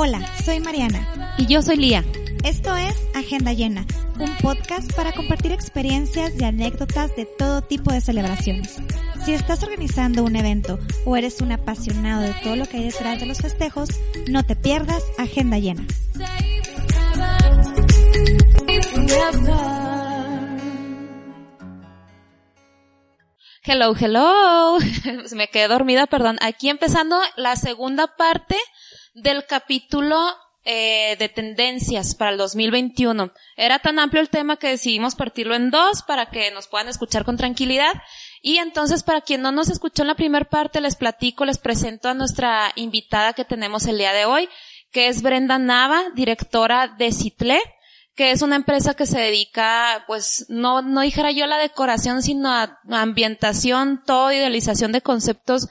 Hola, soy Mariana. Y yo soy Lía. Esto es Agenda Llena, un podcast para compartir experiencias y anécdotas de todo tipo de celebraciones. Si estás organizando un evento o eres un apasionado de todo lo que hay detrás de los festejos, no te pierdas Agenda Llena. Hello, hello. Me quedé dormida, perdón. Aquí empezando la segunda parte del capítulo eh, de tendencias para el 2021. Era tan amplio el tema que decidimos partirlo en dos para que nos puedan escuchar con tranquilidad. Y entonces, para quien no nos escuchó en la primera parte, les platico, les presento a nuestra invitada que tenemos el día de hoy, que es Brenda Nava, directora de Citle que es una empresa que se dedica, pues, no, no dijera yo la decoración, sino a, ambientación, todo, idealización de conceptos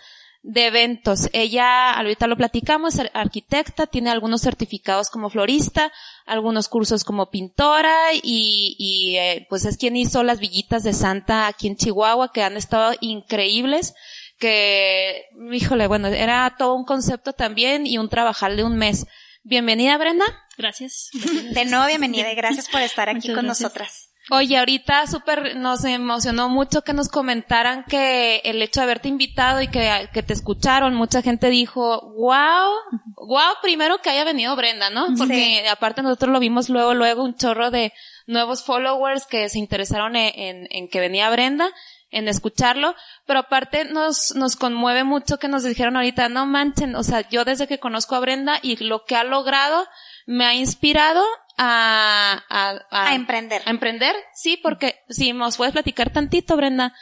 de eventos. Ella, ahorita lo platicamos, es arquitecta, tiene algunos certificados como florista, algunos cursos como pintora y, y eh, pues es quien hizo las villitas de Santa aquí en Chihuahua que han estado increíbles que, híjole, bueno, era todo un concepto también y un trabajar de un mes. Bienvenida, Brenda. Gracias. De nuevo, bienvenida y gracias por estar aquí con nosotras. Oye, ahorita súper nos emocionó mucho que nos comentaran que el hecho de haberte invitado y que, que te escucharon, mucha gente dijo, wow, wow, primero que haya venido Brenda, ¿no? Porque aparte nosotros lo vimos luego, luego un chorro de nuevos followers que se interesaron en, en que venía Brenda en escucharlo, pero aparte nos, nos conmueve mucho que nos dijeron ahorita, no manchen, o sea, yo desde que conozco a Brenda y lo que ha logrado me ha inspirado a, a, a, emprender. A emprender, sí, porque si nos puedes platicar tantito, Brenda,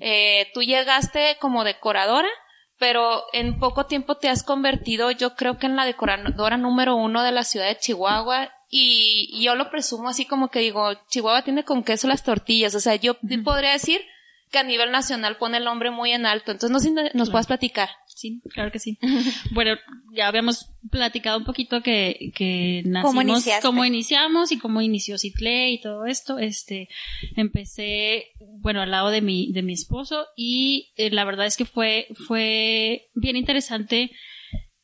eh, tú llegaste como decoradora, pero en poco tiempo te has convertido, yo creo que en la decoradora número uno de la ciudad de Chihuahua y, yo lo presumo así como que digo, Chihuahua tiene con queso las tortillas, o sea, yo podría decir que a nivel nacional pone el nombre muy en alto. Entonces, no sé si nos puedas platicar. Sí, claro que sí. bueno, ya habíamos platicado un poquito que, que nacimos, cómo, iniciamos y cómo inició Citle y todo esto. Este, empecé, bueno, al lado de mi, de mi esposo y eh, la verdad es que fue, fue bien interesante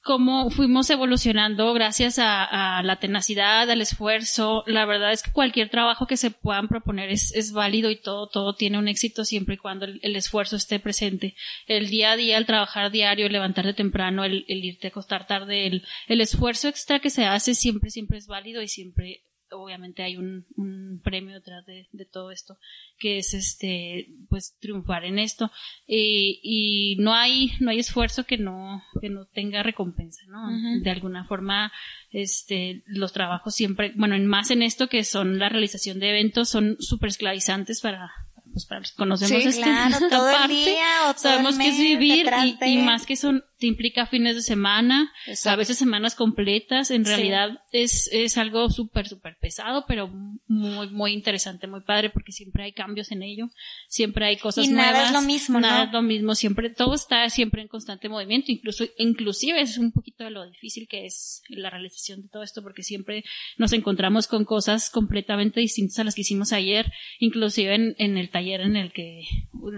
cómo fuimos evolucionando gracias a, la tenacidad, al esfuerzo. La verdad es que cualquier trabajo que se puedan proponer es, válido y todo, todo tiene un éxito siempre y cuando el, esfuerzo esté presente. El día a día, el trabajar diario, el levantarte temprano, el, el irte a acostar tarde, el, el esfuerzo extra que se hace siempre, siempre es válido y siempre obviamente hay un, un premio detrás de, de, todo esto, que es este, pues triunfar en esto. y y no hay, no hay esfuerzo que no, que no tenga recompensa, ¿no? De alguna forma, este, los trabajos siempre, bueno, en más en esto que son la realización de eventos, son súper esclavizantes para, pues para los conocemos este, todo el día, sabemos que es vivir y, más que son te implica fines de semana, a veces semanas completas, en realidad es, es algo súper, súper pesado, pero muy, muy interesante, muy padre, porque siempre hay cambios en ello, siempre hay cosas y nuevas. nada es lo mismo, Nada es lo mismo, siempre, todo está siempre en constante movimiento, incluso, inclusive es un poquito de lo difícil que es la realización de todo esto, porque siempre nos encontramos con cosas completamente distintas a las que hicimos ayer, inclusive en, en el taller en el que,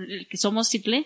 el que somos Citle,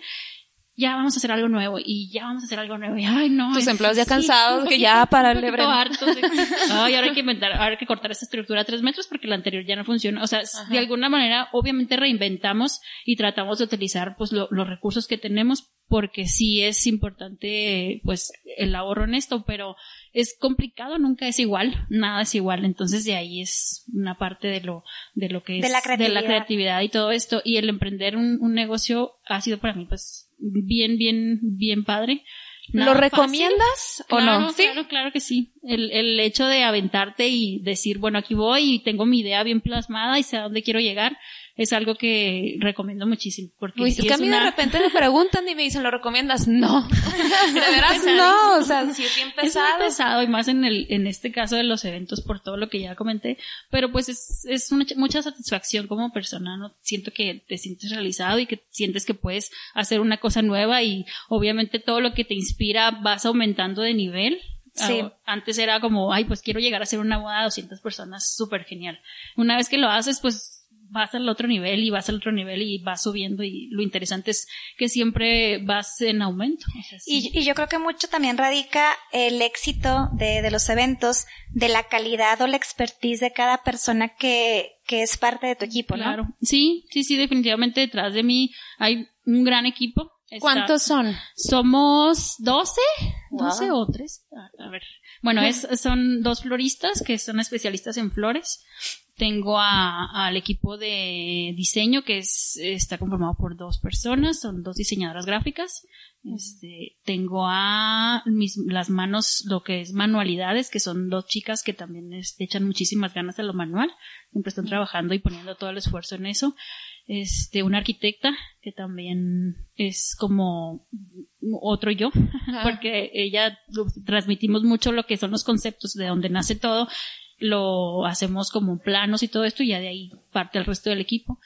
ya vamos a hacer algo nuevo y ya vamos a hacer algo nuevo y ay no tus empleados ya cansados que ya para el hartos ay ahora hay que inventar ahora hay que cortar esta estructura a tres metros porque la anterior ya no funciona o sea de alguna manera obviamente reinventamos y tratamos de utilizar pues los recursos que tenemos porque sí es importante pues el ahorro en esto pero es complicado nunca es igual nada es igual. Entonces de ahí es una parte de lo de lo que es de la creatividad, de la creatividad y todo esto. Y el emprender un, un negocio ha sido para mí pues bien, bien, bien padre. ¿Lo recomiendas o no? ¿Sí? Claro, claro que sí. El, el hecho de aventarte y decir, bueno, aquí voy y tengo mi idea bien plasmada y sé a dónde quiero llegar, es algo que recomiendo muchísimo. Porque Uy, es que a mí de repente me preguntan y me dicen, ¿lo recomiendas? No. de veras no. O sea, sí es bien pesado. Es pesado y más en el, en este caso de los eventos por todo lo que ya comenté. Pero pues es, es una, mucha satisfacción como persona, ¿no? Siento que te sientes realizado y que sientes que puedes hacer una cosa nueva y obviamente todo lo que te inspira vas aumentando de nivel. Sí. Antes era como, ay, pues quiero llegar a ser una boda de 200 personas, súper genial. Una vez que lo haces, pues vas al otro nivel y vas al otro nivel y vas subiendo y lo interesante es que siempre vas en aumento. y, yo creo que mucho también radica el éxito de, de, los eventos, de la calidad o la expertise de cada persona que, que es parte de tu equipo, ¿no? Claro. Sí, sí, sí, definitivamente detrás de mí hay un gran equipo. ¿Cuántos son? Somos 12, 12 o 3. A, ver. Bueno, es, son dos floristas que son especialistas en flores tengo al equipo de diseño que es, está conformado por dos personas, son dos diseñadoras gráficas. Este, tengo a mis, las manos, lo que es manualidades, que son dos chicas que también echan muchísimas ganas a lo manual. Siempre están trabajando y poniendo todo el esfuerzo en eso. Este, una arquitecta que también es como otro yo, porque ella transmitimos mucho lo que son los conceptos de donde nace todo lo hacemos como planos y todo esto y ya de ahí parte el resto del equipo.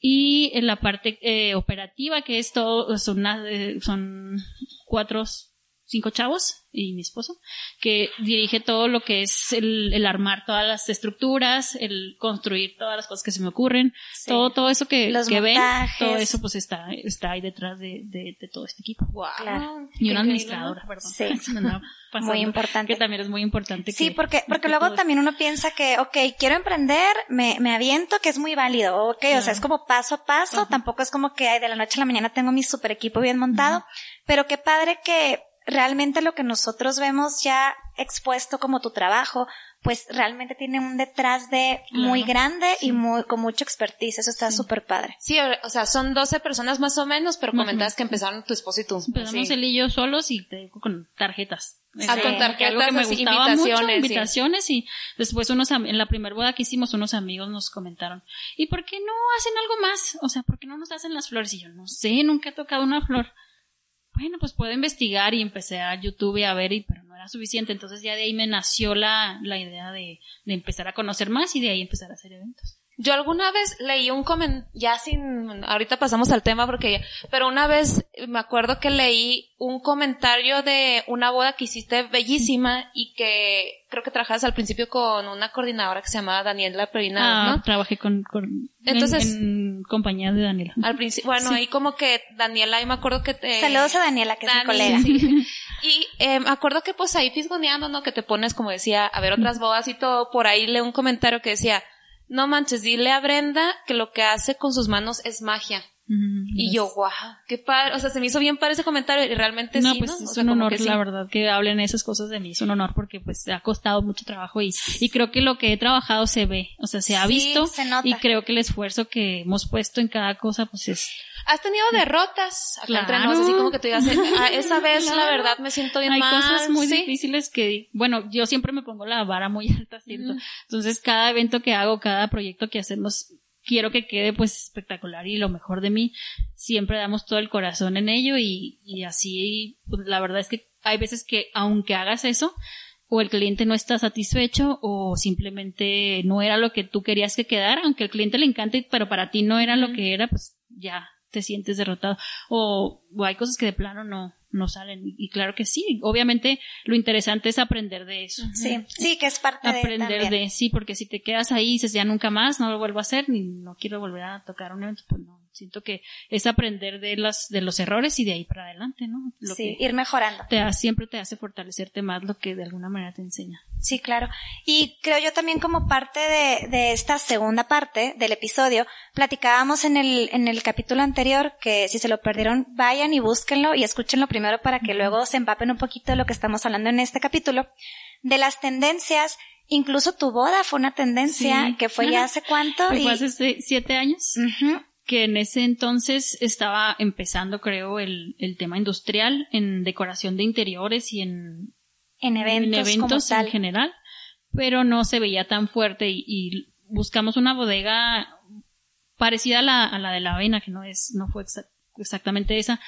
Y en la parte eh, operativa, que es todo, son, eh, son cuatro, cinco chavos y mi esposo, que dirige todo lo que es el, armar todas las estructuras, el construir todas las cosas que se me ocurren, todo, todo eso que, que ven, todo eso pues está, está ahí detrás de, de, todo este equipo. Wow. Y una administradora, perdón. Sí. muy importante. Que también es muy importante. Sí, porque, porque luego también uno piensa que, ok, quiero emprender, me, me aviento, que es muy válido, ok, o sea, es como paso a paso, tampoco es como que ay, de la noche a la mañana tengo mi super equipo bien montado, pero qué padre que realmente lo que nosotros vemos ya expuesto como tu trabajo, pues realmente tiene un detrás de muy grande y muy, con mucho expertise. Eso está súper padre. Sí, o sea, son 12 personas más o menos, pero comentabas que empezaron tu esposo y tú. Empezamos él y yo solos y te con tarjetas. Ah, con tarjetas, algo que me gustaba invitaciones, mucho, invitaciones y después unos, en la primera boda que hicimos unos amigos nos comentaron, ¿y por qué no hacen algo más? O sea, ¿por qué no nos hacen las flores? Y yo no sé, nunca he tocado una flor bueno, pues puedo investigar y empecé a YouTube a ver, y, pero no era suficiente. Entonces ya de ahí me nació la, la idea de, de empezar a conocer más y de ahí empezar a hacer eventos. Yo alguna vez leí un comentario, ya sin, ahorita pasamos al tema porque, pero una vez me acuerdo que leí un comentario de una boda que hiciste bellísima y que creo que trabajas al principio con una coordinadora que se llamaba Daniela Perina, ah, trabajé con, con Entonces, en, compañía de Daniela. Al principio, bueno, ahí como que Daniela, ahí me acuerdo que te... Saludos a Daniela, que es mi colega. Y eh, me acuerdo que pues ahí fisgoneando, ¿no? Que te pones, como decía, a ver otras bodas y todo, por ahí leí un comentario que decía, no manches, dile a Brenda que lo que hace con sus manos es magia. y yo, guau, qué padre, o sea, se me hizo bien para ese comentario y realmente no, sí, pues es un honor, la verdad, que hablen esas cosas de mí, es un honor porque pues ha costado mucho trabajo y, y creo que lo que he trabajado se ve, o sea, se ha visto y creo que el esfuerzo que hemos puesto en cada cosa pues es, Has tenido derrotas acá claro. así como que tú digas, ah, esa vez la verdad me siento bien Hay mal. Cosas muy difíciles que, bueno, yo siempre me pongo la vara muy alta, ¿cierto? Entonces cada evento que hago, cada proyecto que hacemos, quiero que quede pues espectacular y lo mejor de mí. Siempre damos todo el corazón en ello y, y así, pues, la verdad es que hay veces que aunque hagas eso, o el cliente no está satisfecho o simplemente no era lo que tú querías que quedara, aunque al cliente le encante, pero para ti no era lo que era, pues ya te sientes derrotado o, hay cosas que de plano no, no salen. Y claro que sí, obviamente lo interesante es aprender de eso. Sí, sí, que es parte de Aprender de, sí, porque si te quedas ahí y dices ya nunca más, no lo vuelvo a hacer, ni no quiero volver a tocar un evento, pues no, siento que es aprender de las de los errores y de ahí para adelante, ¿no? Lo sí, ir mejorando. Te siempre te hace fortalecerte más lo que de alguna manera te enseña. Sí, claro. Y creo yo también como parte de, de esta segunda parte del episodio, platicábamos en el, en el capítulo anterior que si se lo perdieron, vayan y búsquenlo y escúchenlo primero para que luego se empapen un poquito de lo que estamos hablando en este capítulo, de las tendencias Incluso tu boda fue una tendencia que fue ya hace cuánto. Fue hace siete años que en ese entonces estaba empezando, creo, el, el tema industrial en decoración de interiores y en, en eventos, en, eventos en general, pero no se veía tan fuerte y, buscamos una bodega parecida a la, a la de la avena, que no es, no fue exactamente esa,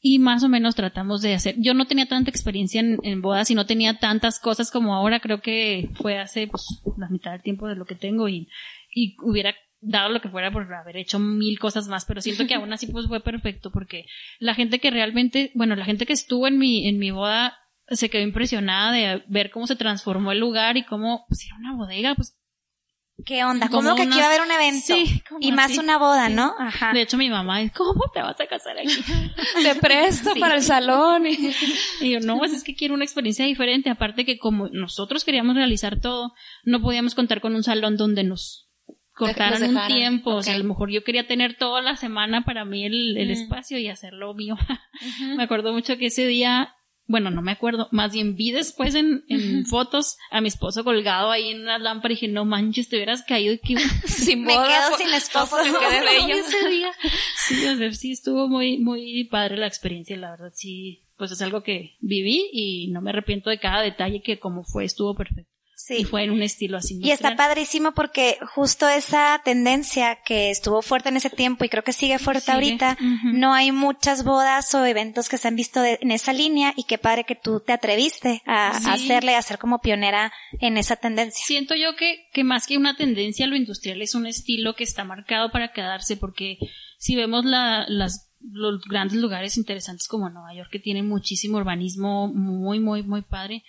y más o menos tratamos de hacer. Yo no tenía tanta experiencia en, en, bodas y no tenía tantas cosas como ahora, creo que fue hace pues la mitad del tiempo de lo que tengo y, y hubiera dado lo que fuera por haber hecho mil cosas más, pero siento que aún así pues fue perfecto porque la gente que realmente, bueno, la gente que estuvo en mi, en mi boda se quedó impresionada de ver cómo se transformó el lugar y cómo, pues era una bodega, pues ¿Qué onda? ¿Cómo que aquí va a haber un evento? Sí, y más una boda, ¿no? Ajá. De hecho, mi mamá es, ¿cómo te vas a casar aquí? te presto para el salón. Y, yo, no, pues es que quiero una experiencia diferente. Aparte que como nosotros queríamos realizar todo, no podíamos contar con un salón donde nos cortaran un tiempo. O sea, a lo mejor yo quería tener toda la semana para mí el, espacio y hacerlo mío. Me acuerdo mucho que ese día bueno, no me acuerdo, más bien vi después en, en fotos a mi esposo colgado ahí en una lámpara y dije, no manches, te hubieras caído que sin boda. Me quedo sin esposo. Me quedé bello. ese día. Sí, o sea, sí estuvo muy, muy padre la experiencia, la verdad, sí, pues es algo que viví y no me arrepiento de cada detalle que como fue, estuvo perfecto. Sí. Y fue en un estilo así. Y está padrísimo porque justo esa tendencia que estuvo fuerte en ese tiempo y creo que sigue fuerte ahorita, no hay muchas bodas o eventos que se han visto en esa línea y qué padre que tú te atreviste a, hacerle, a ser como pionera en esa tendencia. Siento yo que, que más que una tendencia, lo industrial es un estilo que está marcado para quedarse porque si vemos la, las los grandes lugares interesantes como Nueva York que tienen muchísimo urbanismo muy muy muy padre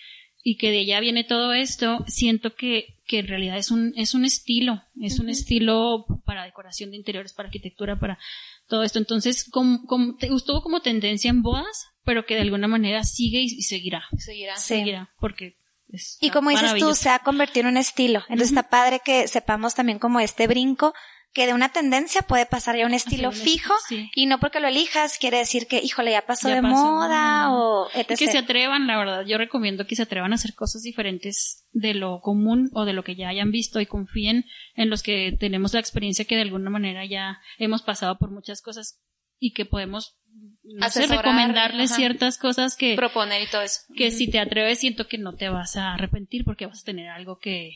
y que de allá viene todo esto, siento que, que en realidad es un, es un estilo, es un estilo para decoración de interiores, para arquitectura, para todo esto. Entonces, como, como, estuvo como tendencia en bodas, pero que de alguna manera sigue y, seguirá. Seguirá. Seguirá, porque y como dices tú, se ha convertido en un estilo. Entonces está padre que sepamos también como este brinco que de una tendencia puede pasar ya a un estilo fijo y no porque lo elijas quiere decir que, híjole, ya pasó de moda o etc. Que se atrevan, la verdad, yo recomiendo que se atrevan a hacer cosas diferentes de lo común o de lo que ya hayan visto y confíen en los que tenemos la experiencia que de alguna manera ya hemos pasado por muchas cosas y que podemos no recomendarles ciertas cosas que proponer y todo eso. Que si te atreves siento que no te vas a arrepentir porque vas a tener algo que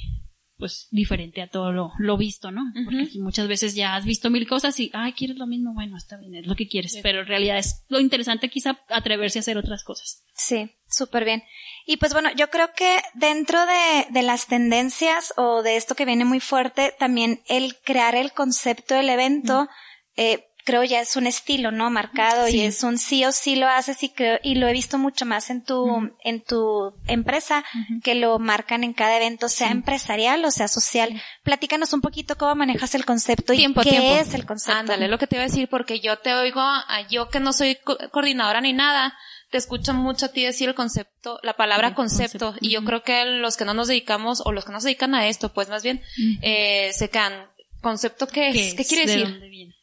pues diferente a todo lo, lo visto, ¿no? Porque muchas veces ya has visto mil cosas y, ay, ¿quieres lo mismo? Bueno, está bien, es lo que quieres, pero en realidad es lo interesante quizá atreverse a hacer otras cosas. Sí, súper bien. Y pues bueno, yo creo que dentro de, de las tendencias o de esto que viene muy fuerte, también el crear el concepto del evento, eh, creo ya es un estilo, ¿no? Marcado y es un sí o sí lo haces y creo, y lo he visto mucho más en tu, en tu empresa, que lo marcan en cada evento, sea empresarial o sea social. Platícanos un poquito cómo manejas el concepto y qué es el concepto. Ándale, lo que te iba a decir, porque yo te oigo, a yo que no soy coordinadora ni nada, te escucho mucho a ti decir el concepto, la palabra concepto, y yo creo que los que no nos dedicamos, o los que no se dedican a esto, pues más bien, eh, se quedan, ¿concepto qué es? ¿Qué, quiere decir?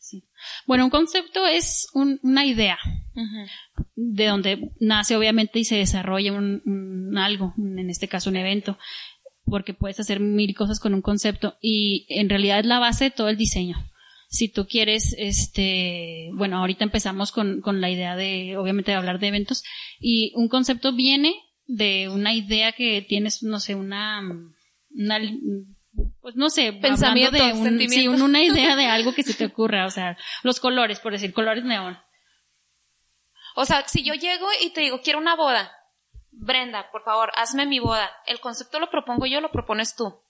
Bueno, un concepto es una idea de donde nace obviamente y se desarrolla un, algo, en este caso un evento, porque puedes hacer mil cosas con un concepto y en realidad es la base de todo el diseño. Si tú quieres, este, bueno, ahorita empezamos con, con la idea de, obviamente, de hablar de eventos y un concepto viene de una idea que tienes, no sé, una, una pues no sé, pensamiento de un, sí, una idea de algo que se te ocurra, o sea, los colores, por decir, colores neón. O sea, si yo llego y te digo, quiero una boda, Brenda, por favor, hazme mi boda. ¿El concepto lo propongo yo o lo propones tú?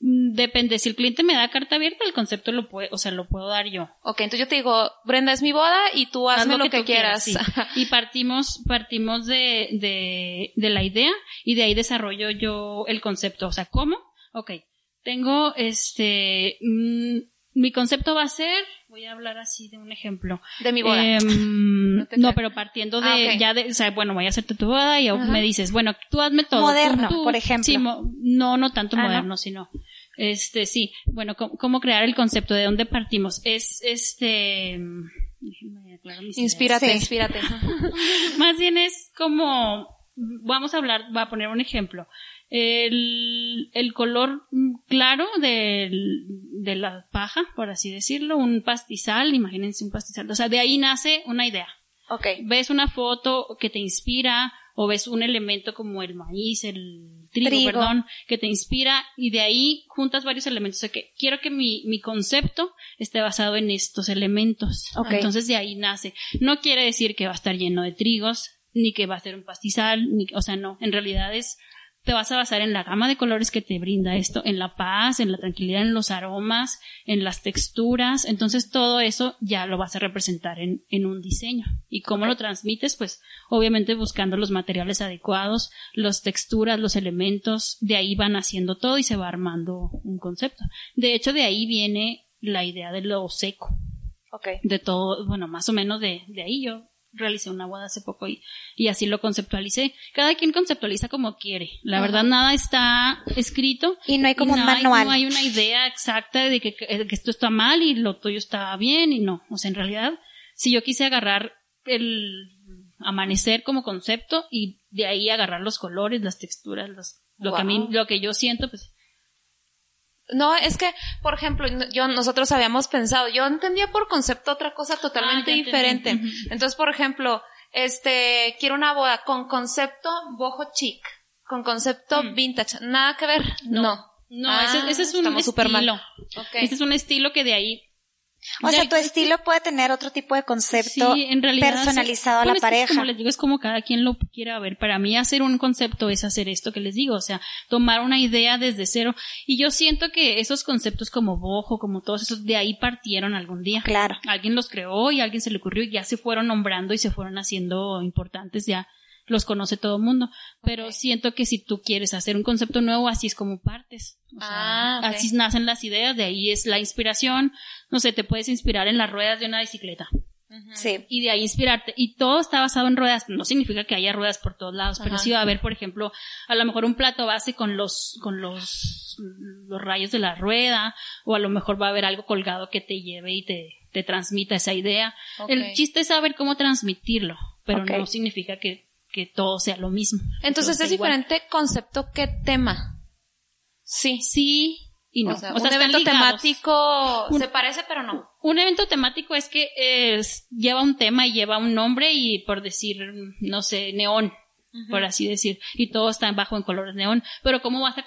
Mm, depende, si el cliente me da carta abierta, el concepto lo puede, o sea, lo puedo dar yo. Ok, entonces yo te digo, Brenda es mi boda y tú hazme lo, que, quieras. y partimos, partimos de, de, de la idea y de ahí desarrollo yo el concepto. O sea, ¿cómo? Ok, tengo este, mm, mi concepto va a ser, voy a hablar así de un ejemplo. De mi boda. Em, no, pero partiendo de, ah, ya de, o sea, bueno, voy a hacerte tu boda y me dices, bueno, tú hazme todo. Moderno, por ejemplo. Sí, no, no tanto ah, moderno, sino, este, sí, bueno, ¿cómo, crear el concepto? ¿De dónde partimos? Es, este, inspírate, inspírate. Más bien es como, vamos a hablar, voy a poner un ejemplo el, el color claro de, de la paja, por así decirlo, un pastizal, imagínense un pastizal, o sea, de ahí nace una idea. Okay. Ves una foto que te inspira o ves un elemento como el maíz, el trigo, perdón, que te inspira y de ahí juntas varios elementos. O sea, que quiero que mi, mi concepto esté basado en estos elementos. Okay. Entonces de ahí nace. No quiere decir que va a estar lleno de trigos, ni que va a ser un pastizal, ni, o sea, no, en realidad es te vas a basar en la gama de colores que te brinda esto, en la paz, en la tranquilidad, en los aromas, en las texturas. Entonces todo eso ya lo vas a representar en, en un diseño. ¿Y cómo lo transmites? Pues obviamente buscando los materiales adecuados, las texturas, los elementos, de ahí van haciendo todo y se va armando un concepto. De hecho, de ahí viene la idea de lo seco. Okay. De todo, bueno, más o menos de, de ahí yo realicé una boda hace poco y, y así lo conceptualicé. Cada quien conceptualiza como quiere. La verdad, nada está escrito. Y no hay como un manual. no hay una idea exacta de que, que, esto está mal y lo tuyo está bien y no. O sea, en realidad, si yo quise agarrar el amanecer como concepto y de ahí agarrar los colores, las texturas, los, lo que a mí, lo que yo siento, pues no, es que, por ejemplo, yo, nosotros habíamos pensado, yo entendía por concepto otra cosa totalmente ah, diferente. Entonces, por ejemplo, este, quiero una boda con concepto boho chic, con concepto mm. vintage, nada que ver, no. No, ese, es ah, un estilo. Ese es un estilo que de ahí o sea, tu estilo puede tener otro tipo de concepto personalizado a la pareja. como les digo, es como cada quien lo quiera ver. Para mí hacer un concepto es hacer esto que les digo, o sea, tomar una idea desde cero. Y yo siento que esos conceptos como bojo, como todos esos, de ahí partieron algún día. Claro. Alguien los creó y alguien se le ocurrió y ya se fueron nombrando y se fueron haciendo importantes ya los conoce todo el mundo. Pero siento que si tú quieres hacer un concepto nuevo, así es como partes. ah, Así nacen las ideas, de ahí es la inspiración. No sé, te puedes inspirar en las ruedas de una bicicleta. Sí. Y de ahí inspirarte. Y todo está basado en ruedas. No significa que haya ruedas por todos lados, pero sí va a haber, por ejemplo, a lo mejor un plato base con los, con los, los rayos de la rueda, o a lo mejor va a haber algo colgado que te lleve y te, te transmita esa idea. El chiste es saber cómo transmitirlo, pero no significa que que todo sea lo mismo. Entonces es diferente concepto que tema. Sí. Sí y no. O sea, un evento temático se parece pero no. Un evento temático es que es, lleva un tema y lleva un nombre y por decir, no sé, neón por así decir, y todo está bajo en colores neón, pero ¿cómo vas a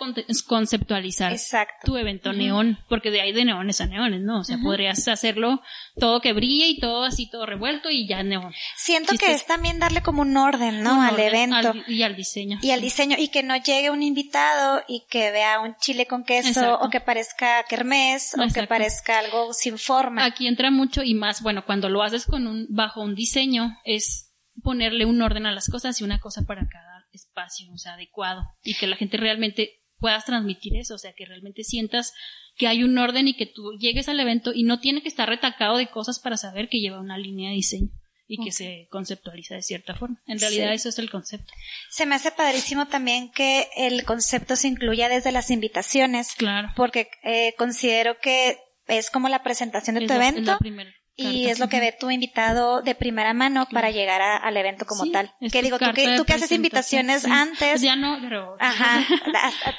conceptualizar tu evento neón? Porque de ahí de neones a neones, ¿no? O sea, podrías hacerlo todo que brille y todo así, todo revuelto y ya neón. Siento que es también darle como un orden, ¿no? al evento. y al diseño. Y al diseño, y que no llegue un invitado y que vea un chile con queso, o que parezca kermés, o que parezca algo sin forma. Aquí entra mucho y más, bueno, cuando lo haces con un, bajo un diseño, es ponerle un orden a las cosas y una cosa para cada espacio, o sea, adecuado, y que la gente realmente puedas transmitir eso, o sea, que realmente sientas que hay un orden y que tú llegues al evento y no tiene que estar retacado de cosas para saber que lleva una línea de diseño y que se conceptualiza de cierta forma. En realidad eso es el concepto. Se me hace padrísimo también que el concepto se incluya desde las invitaciones. Claro. Porque eh, considero que es como la presentación de tu evento y es lo que ve tu invitado de primera mano para llegar al evento como tal. Que digo, tú que, tú que haces invitaciones antes. Pues ya no, pero. Ajá,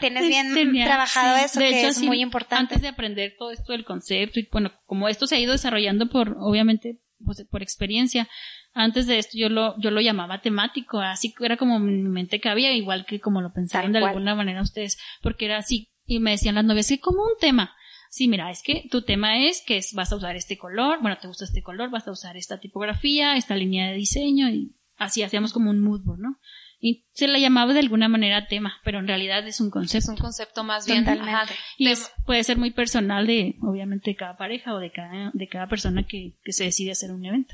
tienes bien trabajado eso, que es muy importante. Antes de aprender todo esto del concepto, y bueno, como esto se ha ido desarrollando por, obviamente, pues, por experiencia, antes de esto yo lo, yo lo llamaba temático, así que era como mi mente cabía, igual que como lo pensaron de alguna manera ustedes, porque era así, y me decían las novias, que como un tema, sí, mira, es que tu tema es que vas a usar este color, bueno, te gusta este color, vas a usar esta tipografía, esta línea de diseño y así hacíamos como un mood board, ¿no? Y se la llamaba de alguna manera tema, pero en realidad es un concepto. Es un concepto más bien. y puede ser muy personal de, obviamente, de cada pareja o de cada, de cada persona que, que se decide hacer un evento.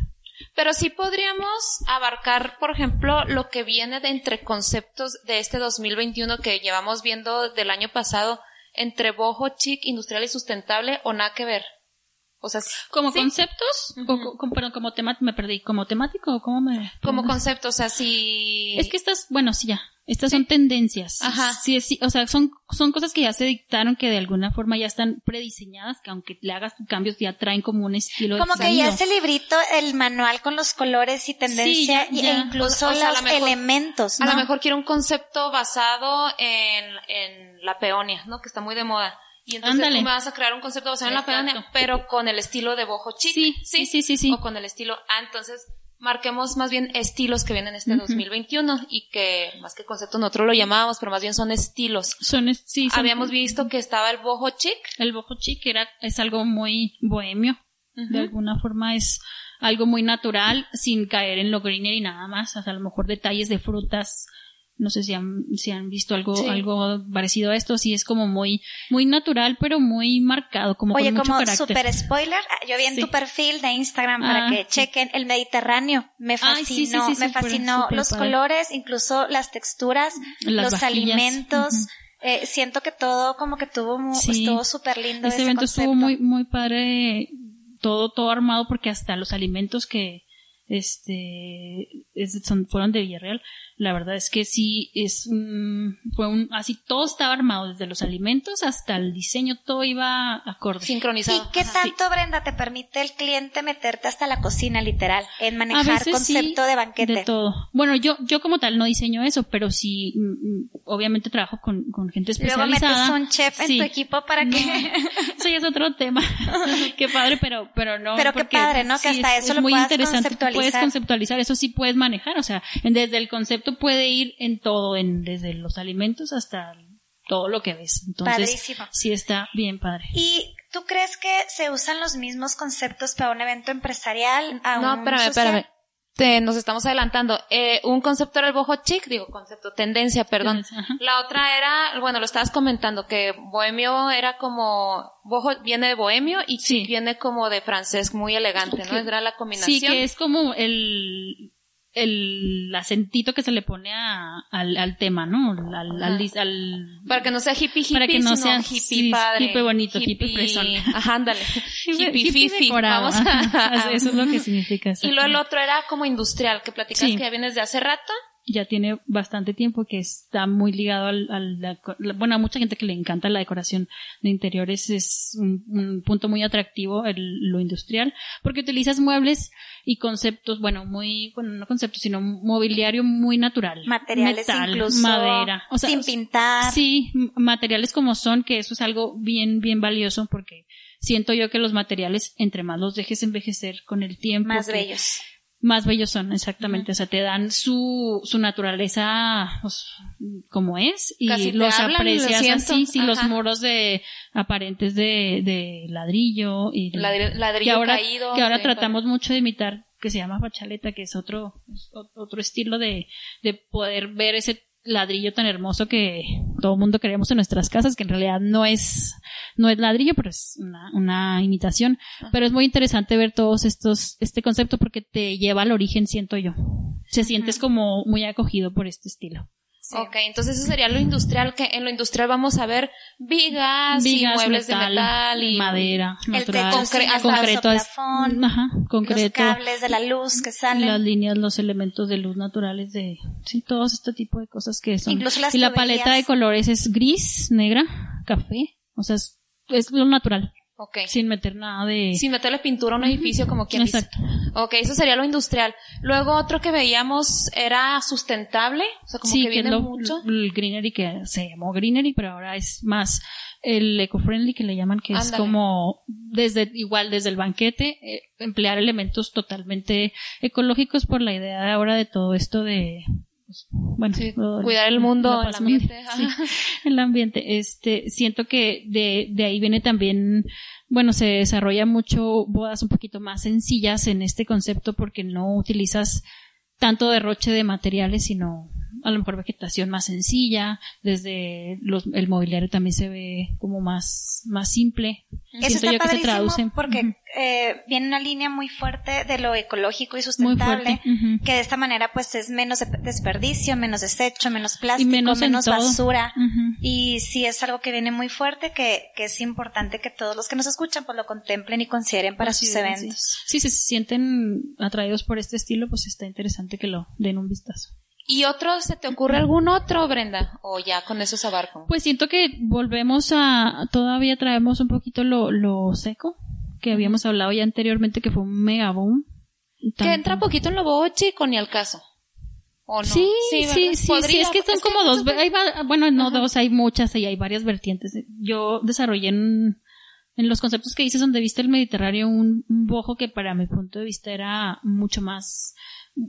Pero sí podríamos abarcar, por ejemplo, lo que viene de entre conceptos de este 2021 que llevamos viendo del año pasado, entre boho, chic, industrial y sustentable o nada que ver. O sea, como conceptos, o, como, como temático, me perdí, como temático o cómo me... Como conceptos, o sea, si... Es que estas, bueno, sí, ya, estas son tendencias. Ajá. Sí, sí, o sea, son, son cosas que ya se dictaron que de alguna forma ya están prediseñadas, que aunque le hagas cambios ya traen como un estilo Como que ya ese librito, el manual con los colores y tendencia e incluso los elementos, A lo mejor quiero un concepto basado en, en la peonia, ¿no? Que está muy de moda. Y entonces tú me vas a crear un concepto basado en la peonia, pero con el estilo de boho chic. Sí, sí, sí, sí, sí. O con el estilo, ah, entonces marquemos más bien estilos que vienen este 2021 y que más que concepto nosotros lo llamábamos, pero más bien son estilos. Son, sí, Habíamos visto que estaba el boho chic. El boho chic era, es algo muy bohemio. De alguna forma es algo muy natural sin caer en lo greener y nada más. O sea, a lo mejor detalles de frutas no sé si han, si han visto algo, algo parecido a esto, sí es como muy, muy natural, pero muy marcado, como Oye, con mucho como super spoiler, ah, yo vi en tu perfil de Instagram para ah, que chequen el Mediterráneo, me fascinó, me fascinó los colores, incluso las texturas, los alimentos, eh, siento que todo como que tuvo, estuvo súper lindo. Ese, evento estuvo muy, muy padre, todo, todo armado porque hasta los alimentos que, este, son, fueron de Villarreal, la verdad es que sí es un, fue un, así todo estaba armado, desde los alimentos hasta el diseño, todo iba acorde. Sincronizado. ¿Y qué tanto, Brenda, te permite el cliente meterte hasta la cocina, literal, en manejar concepto de banquete? De todo. Bueno, yo, yo como tal no diseño eso, pero sí, mm, mm, obviamente trabajo con, con gente especializada. Luego metes un chef en tu equipo para que... eso ya es otro tema. qué padre, pero, pero no. Pero qué padre, ¿no? Que hasta eso lo muy interesante. Conceptualizar. Puedes conceptualizar, eso sí puedes manejar, o sea, desde el concepto puede ir en todo, en, desde los alimentos hasta todo lo que ves. Entonces, sí está bien padre. ¿Y tú crees que se usan los mismos conceptos para un evento empresarial? no, espérame, espérame. Te, nos estamos adelantando. Eh, un concepto era el boho chic, digo concepto, tendencia, perdón. La otra era, bueno, lo estabas comentando, que bohemio era como, boho viene de bohemio y chic viene como de francés, muy elegante, ¿no? Era la combinación. Sí, que es como el, el acentito que se le pone a, al, al tema, ¿no? Al, al, para que no sea hippie hippie, para que no sea hippie padre, hippie bonito, hippie, hippie Ajá, ándale. hippie, fifi. Vamos a, Eso es lo que significa. Y luego el otro era como industrial, que platicas que ya vienes de hace rato ya tiene bastante tiempo que está muy ligado al, al bueno a mucha gente que le encanta la decoración de interiores es un, punto muy atractivo el, lo industrial porque utilizas muebles y conceptos bueno muy bueno no conceptos sino mobiliario muy natural. Materiales incluso madera o sea, sin pintar. sí materiales como son que eso es algo bien bien valioso porque siento yo que los materiales entre más los dejes envejecer con el tiempo más bellos más bellos son, exactamente. O sea, te dan su, su naturaleza pues, como es y los aprecias así, sí, los moros de aparentes de, de ladrillo y ladrillo que ahora, caído, que ahora tratamos mucho de imitar que se llama fachaleta, que es otro, otro estilo de, de poder ver ese ladrillo tan hermoso que todo el mundo queremos en nuestras casas, que en realidad no es, no es ladrillo, pero es una, una imitación. Pero es muy interesante ver todos estos, este concepto porque te lleva al origen, siento yo. Se sientes como muy acogido por este estilo. Ok, entonces eso sería lo industrial, que en lo industrial vamos a ver vigas, y muebles de metal y madera, natural, concreto, ajá, concreto, los cables de la luz que salen, las líneas, los elementos de luz naturales de, sí, todos este tipo de cosas que son. y la paleta de colores es gris, negra, café, o sea, es lo natural. Okay. Sin meter nada de... Sin meterle pintura a un edificio como quien Exacto. Ok, eso sería lo industrial. Luego otro que veíamos era sustentable, o sea, como que viene lo, mucho. El greenery que se llamó greenery, pero ahora es más el eco-friendly que le llaman, que es como desde, igual desde el banquete, eh, emplear elementos totalmente ecológicos por la idea de ahora de todo esto de pues, bueno, cuidar el mundo, el ambiente. el ambiente. Este, siento que de, de ahí viene también, bueno, se desarrolla mucho bodas un poquito más sencillas en este concepto porque no utilizas tanto derroche de materiales, sino a lo mejor vegetación más sencilla, desde los, el mobiliario también se ve como más, más simple. Eso está que se traduce. porque eh, viene una línea muy fuerte de lo ecológico y sustentable, que de esta manera pues es menos desperdicio, menos desecho, menos plástico, menos, basura. Y sí es algo que viene muy fuerte, que, que es importante que todos los que nos escuchan pues lo contemplen y consideren para sus eventos. Sí, si se sienten atraídos por este estilo, pues está interesante que lo den un vistazo. ¿Y otro, se te ocurre algún otro, Brenda? ¿O ya con eso se abarco? Pues siento que volvemos a, todavía traemos un poquito lo, lo seco, que habíamos hablado ya anteriormente, que fue un mega boom. Que entra poquito en lo boho chico, ni al caso. ¿O no? Sí, sí, sí, sí, es que son como dos, bueno, no dos, hay muchas y hay varias vertientes. Yo desarrollé en, en los conceptos que dices donde viste el Mediterráneo un, bojo que para mi punto de vista era mucho más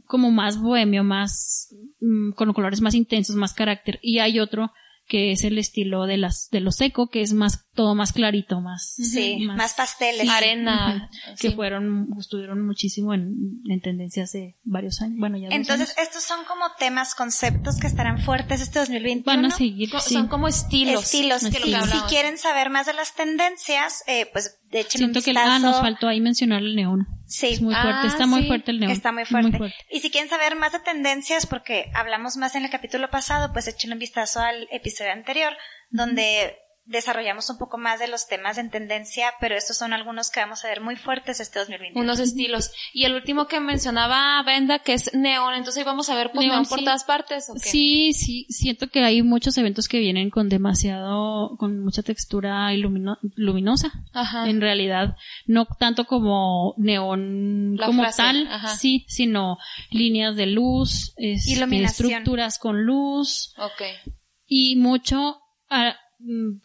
como más bohemio, más mm, con colores más intensos, más carácter. Y hay otro que es el estilo de las de lo seco, que es más todo más clarito, más sí, más, pasteles, arena, que fueron estuvieron muchísimo en, en tendencia hace varios años. Bueno, ya Entonces, estos son como temas, conceptos que estarán fuertes este 2021. Van a seguir, son como estilos. Estilos, que si quieren saber más de las tendencias, eh, pues de hecho Siento que ah, nos faltó ahí mencionar el neón. Sí. Es muy fuerte, está muy fuerte el neón. Está muy fuerte. Y si quieren saber más de tendencias, porque hablamos más en el capítulo pasado, pues echen un vistazo al episodio anterior, donde desarrollamos un poco más de los temas en tendencia, pero estos son algunos que vamos a ver muy fuertes este 2021. Unos estilos. Y el último que mencionaba Venda, que es neón, entonces vamos a ver pues neón, por todas partes. ¿o Sí, sí, siento que hay muchos eventos que vienen con demasiado, con mucha textura luminosa. Ajá. En realidad, no tanto como neón como tal, sí, sino líneas de luz, este, estructuras con luz. Okay. Y mucho,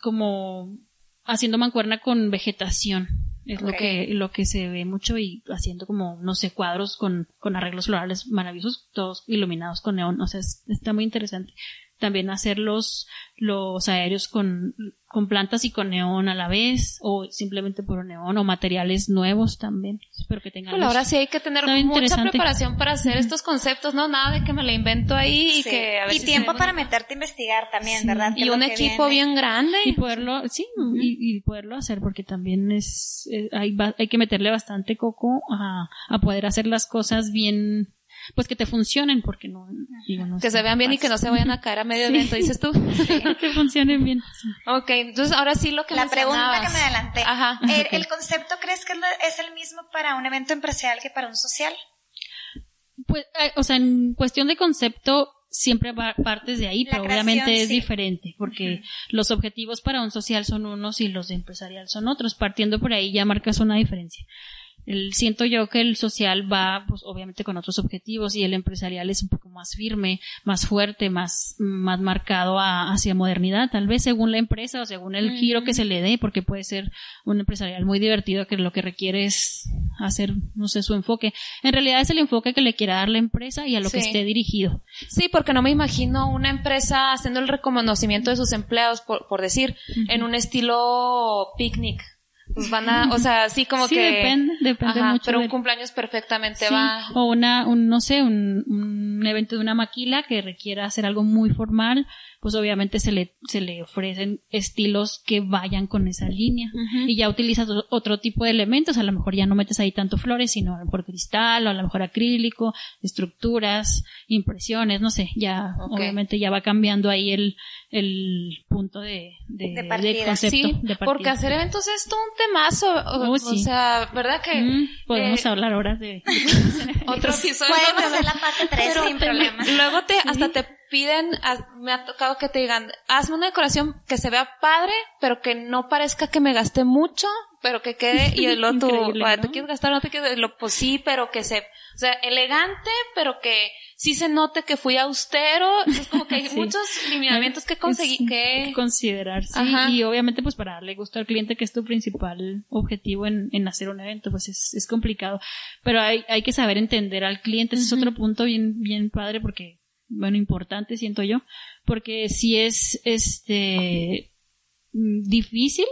como haciendo mancuerna con vegetación. Es lo que, lo que se ve mucho y haciendo como, no sé, cuadros con, con arreglos florales maravillosos, todos iluminados con neón. O sea, está muy interesante también hacer los, los aéreos con, con plantas y con neón a la vez, o simplemente puro neón, o materiales nuevos también. Espero que tengan. ahora sí hay que tener mucha preparación para hacer estos conceptos, no nada de que me la invento ahí y que a ver Y tiempo para meterte a investigar también, ¿verdad? Y un equipo bien grande. Y poderlo, sí, y, poderlo hacer, porque también es, eh, hay, hay que meterle bastante coco a, a poder hacer las cosas bien pues que te funcionen, porque no, que se vean bien y que no se vayan a caer a medio evento, dices tú. que funcionen bien. Ok, entonces ahora sí lo que La pregunta que me adelanté. Ajá. ¿El, concepto crees que es el mismo para un evento empresarial que para un social? Pues, eh, o sea, en cuestión de concepto, siempre va, partes de ahí, pero obviamente es diferente, porque los objetivos para un social son unos y los de empresarial son otros. Partiendo por ahí ya marcas una diferencia. El, siento yo que el social va, pues obviamente con otros objetivos y el empresarial es un poco más firme, más fuerte, más, más marcado hacia modernidad, tal vez según la empresa o según el giro que se le dé, porque puede ser un empresarial muy divertido que lo que requiere es hacer, no sé, su enfoque. En realidad es el enfoque que le quiera dar la empresa y a lo que esté dirigido. Sí, porque no me imagino una empresa haciendo el reconocimiento de sus empleados, por, por decir, en un estilo picnic pues van a, o sea, sí como que... depende, depende mucho. Pero un cumpleaños perfectamente va. O una, un, no sé, un, un evento de una maquila que requiera hacer algo muy formal, pues obviamente se le, se le ofrecen estilos que vayan con esa línea. Y ya utilizas otro tipo de elementos, a lo mejor ya no metes ahí tanto flores, sino a lo mejor cristal, o a lo mejor acrílico, estructuras, impresiones, no sé, ya obviamente ya va cambiando ahí el, el punto de, de, de, concepto. Sí, porque hacer eventos es todo un temazo, o, oh, sea, ¿verdad que? Mm, podemos eh, hablar horas de... otro episodio. Podemos hacer la parte 3 sin problema. Luego te, hasta te piden, me ha tocado que te digan, hazme una decoración que se vea padre, pero que no parezca que me gasté mucho, pero que quede, y el otro, te quieres gastar, no te quieres, lo, pues sí, pero que se, o sea, elegante, pero que sí se note que fui austero, es como que hay muchos lineamientos que conseguir, que considerar, sí, y obviamente pues para darle gusto al cliente, que es tu principal objetivo en, en hacer un evento, pues es, es complicado, pero hay, hay que saber entender al cliente, ese es otro punto bien, bien padre porque bueno, importante, siento yo, porque si es, este, difícil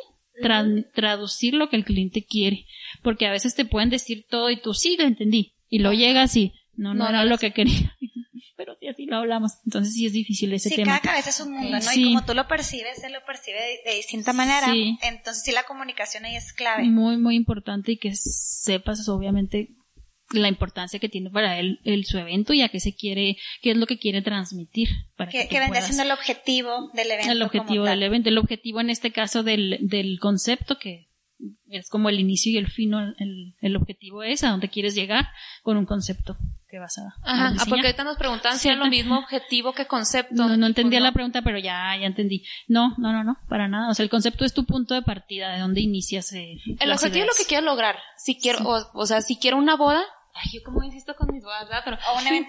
traducir lo que el cliente quiere, porque a veces te pueden decir todo y tú sí lo entendí, y lo llegas y no, no, era lo que quería. Pero sí, así lo hablamos. Entonces sí es difícil ese tema. Sí, cada cabeza es un mundo, ¿no? Y como tú lo percibes, él lo percibe de, distinta manera. Entonces sí, la comunicación ahí es clave. Muy, muy importante y que sepas, obviamente, la importancia que tiene para él el, su evento y a qué se quiere, qué es lo que quiere transmitir. Para que, que, vendría siendo el objetivo del evento. El objetivo del evento, el objetivo en este caso del, del concepto que es como el inicio y el fin, el, el objetivo es a dónde quieres llegar con un concepto que vas a. Ajá, ah, porque ahorita nos preguntan si es lo mismo objetivo que concepto. No, no entendía la pregunta, pero ya, ya entendí. No, no, no, no, para nada. O sea, el concepto es tu punto de partida, de dónde inicias. Eh, el objetivo es lo que quiero lograr. Si quiero, o, o sea, si quiero una boda, ay, yo como insisto con mis bodas, ¿verdad? Pero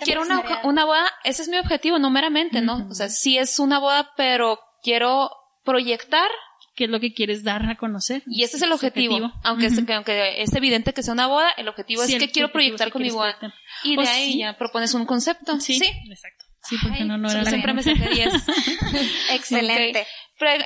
quiero una, una boda, ese es mi objetivo, no meramente, ¿no? O sea, sí es una boda, pero quiero proyectar qué es lo que quieres dar a conocer. Y ese es el objetivo. Aunque, es, aunque es evidente que sea una boda, el objetivo es que quiero proyectar con mi boda. Y de ahí ya propones un concepto. Sí, exacto. Sí, porque no, no era Siempre me saqué 10. Excelente. Pero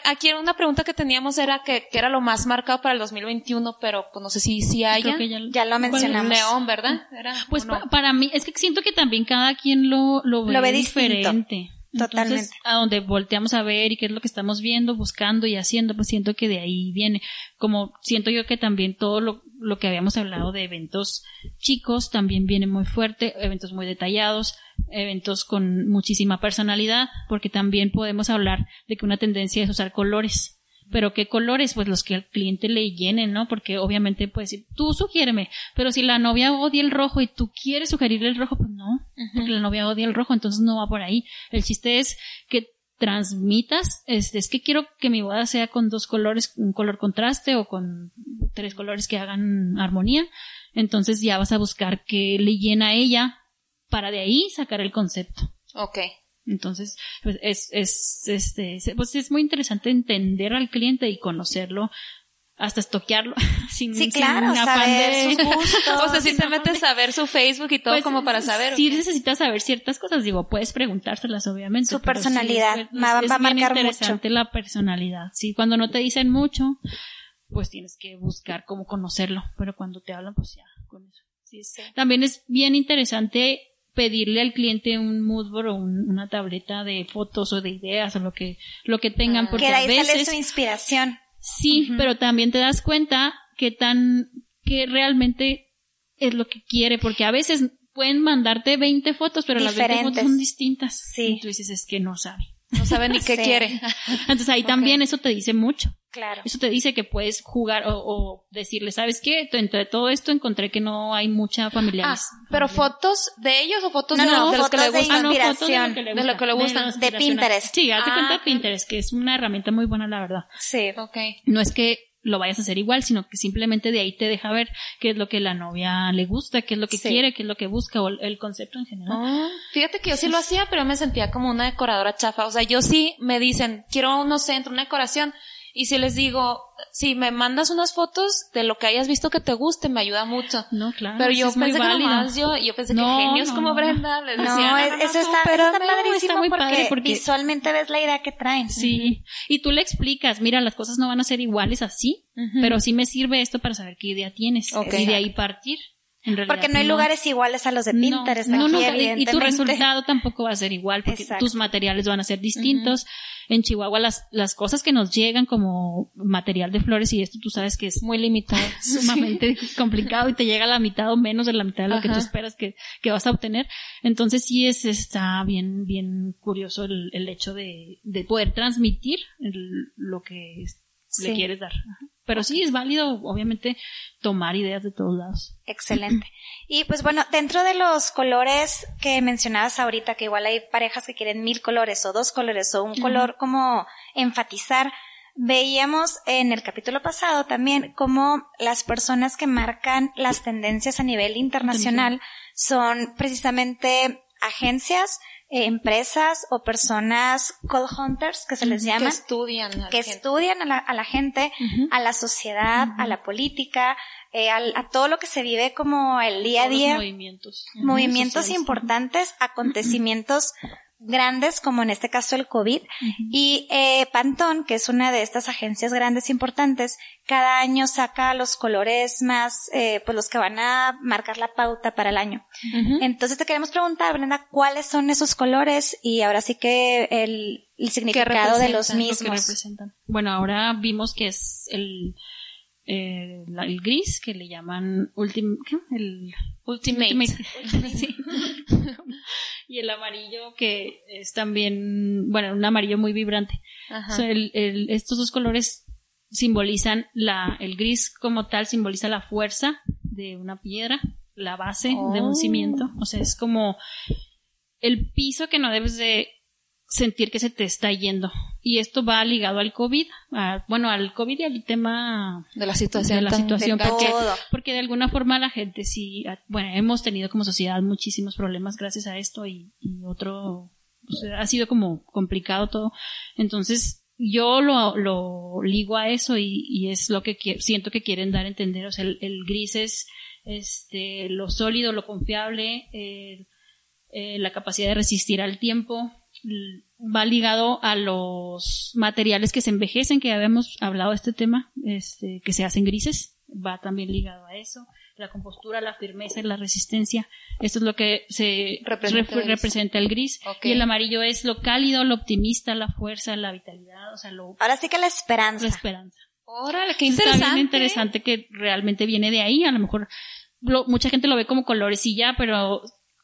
aquí una pregunta que teníamos era que, que, era lo más marcado para el 2021, pero pues no sé si, si haya. Ya, ya, lo mencionamos. León, ¿verdad? Era, pues para mí, es que siento que también cada quien lo, lo ve, lo ve diferente. Totalmente. a donde volteamos a ver y qué es lo que estamos viendo, buscando y haciendo, pues siento que de ahí viene. Como siento yo que también todo lo, lo que habíamos hablado de eventos chicos también viene muy fuerte, eventos muy detallados, eventos con muchísima personalidad, porque también podemos hablar de que una tendencia es usar colores pero qué colores, pues los que al cliente le llenen, ¿no? Porque obviamente puede decir, tú sugiéreme, pero si la novia odia el rojo y tú quieres sugerirle el rojo, pues no, porque la novia odia el rojo, entonces no va por ahí. El chiste es que transmitas, es, es que quiero que mi boda sea con dos colores, un color contraste o con tres colores que hagan armonía, entonces ya vas a buscar que le llena a ella para de ahí sacar el concepto. Ok. Entonces, pues es, es, este, pues es muy interesante entender al cliente y conocerlo hasta estoquearlo sin, sí, claro, saber sus gustos. o sea, si te metes a ver su Facebook y todo pues, como para saber. Sí necesitas saber ciertas cosas, digo, puedes preguntárselas obviamente. Su personalidad va, a marcar interesante la personalidad. Sí, cuando no te dicen mucho, pues tienes que buscar cómo conocerlo, pero cuando te hablan, pues ya, con eso. Sí, sí. También es bien interesante pedirle al cliente un moodboard o una tableta de fotos o de ideas o lo que lo que tengan ah. porque que ahí a veces sale su inspiración. Sí pero también te das cuenta que tan que realmente es lo que quiere porque a veces pueden mandarte 20 fotos pero las 20 fotos son distintas. Sí. Y tú dices es que no sabe no sabe ni qué quiere entonces ahí también eso te dice mucho Claro. Eso te dice que puedes jugar o, decirle, ¿sabes qué? Entre todo esto encontré que no hay mucha familiaridad. Ah, pero fotos de ellos o fotos de, no, los que le gustan. De inspiración. de, lo que le gustan. De, Pinterest. Sí, hazte cuenta de ah, Pinterest, que es una herramienta muy buena, la verdad. Sí. Ok. No es que lo vayas a hacer igual, sino que simplemente de ahí te deja ver qué es lo que la novia le gusta, qué es lo que quiere, qué es lo que busca o el concepto en general. Ah, fíjate que yo sí lo hacía, pero me sentía como una decoradora chafa. O sea, yo sí me dicen, quiero, no sé, una decoración y si les digo, si me mandas unas fotos de lo que hayas visto que te guste, me ayuda mucho. No, claro. Pero yo pensé que nomás yo, yo pensé que genios como Brenda les decían, no, eso está, pero está padrísimo muy porque, padre porque visualmente ves la idea que traen. Sí. Y tú le explicas, mira, las cosas no van a ser iguales así, pero sí me sirve esto para saber qué idea tienes. Y de ahí partir. Porque no hay lugares iguales a los de Pinterest. No, no, y, tu resultado tampoco va a ser igual porque tus materiales van a ser distintos. En Chihuahua las, las cosas que nos llegan como material de flores y esto tú sabes que es muy limitado, sumamente complicado y te llega a la mitad o menos de la mitad de lo que tú esperas que, que, vas a obtener. Entonces sí es, está bien, bien curioso el, el hecho de, de poder transmitir lo que le quieres dar. Pero sí es válido, obviamente, tomar ideas de todos lados. Excelente. Y pues bueno, dentro de los colores que mencionabas ahorita, que igual hay parejas que quieren mil colores o dos colores o un color como enfatizar, veíamos en el capítulo pasado también cómo las personas que marcan las tendencias a nivel internacional son precisamente agencias, eh, empresas o personas call hunters que se les llama. Que estudian. A que estudian a la, a la gente, a la sociedad, a la política, eh, a, todo lo que se vive como el día a día. movimientos. Movimientos importantes, acontecimientos grandes, como en este caso el COVID. Y eh, Pantón, que es una de estas agencias grandes importantes, cada año saca los colores más, eh, pues los que van a marcar la pauta para el año. Entonces te queremos preguntar, Brenda, ¿cuáles son esos colores? Y ahora sí que el, significado de los mismos. Bueno, ahora vimos que es el eh, el gris que le llaman ultim, el ultimate, y el amarillo que es también bueno un amarillo muy vibrante. Estos dos colores simbolizan la el gris como tal simboliza la fuerza de una piedra la base de un cimiento. O sea es como el piso que no debes de sentir que se te está yendo. Y esto va ligado al COVID, bueno, al COVID y al tema de la situación. De la situación, porque, porque de alguna forma la gente sí, bueno, hemos tenido como sociedad muchísimos problemas gracias a esto y, otro, ha sido como complicado todo. Entonces, yo lo, lo ligo a eso y, es lo que siento que quieren dar a entender. O sea, el, gris es este, lo sólido, lo confiable, eh, la capacidad de resistir al tiempo, va ligado a los materiales que se envejecen, que habíamos hablado de este tema, este, que se hacen grises, va también ligado a eso. La compostura, la firmeza y la resistencia. Esto es lo que se representa, el gris. Y el amarillo es lo cálido, lo optimista, la fuerza, la vitalidad, o sea, lo... Ahora sí que la esperanza. La esperanza. Órale, qué interesante. Está bien interesante que realmente viene de ahí. A lo mejor mucha gente lo ve como colores y ya, pero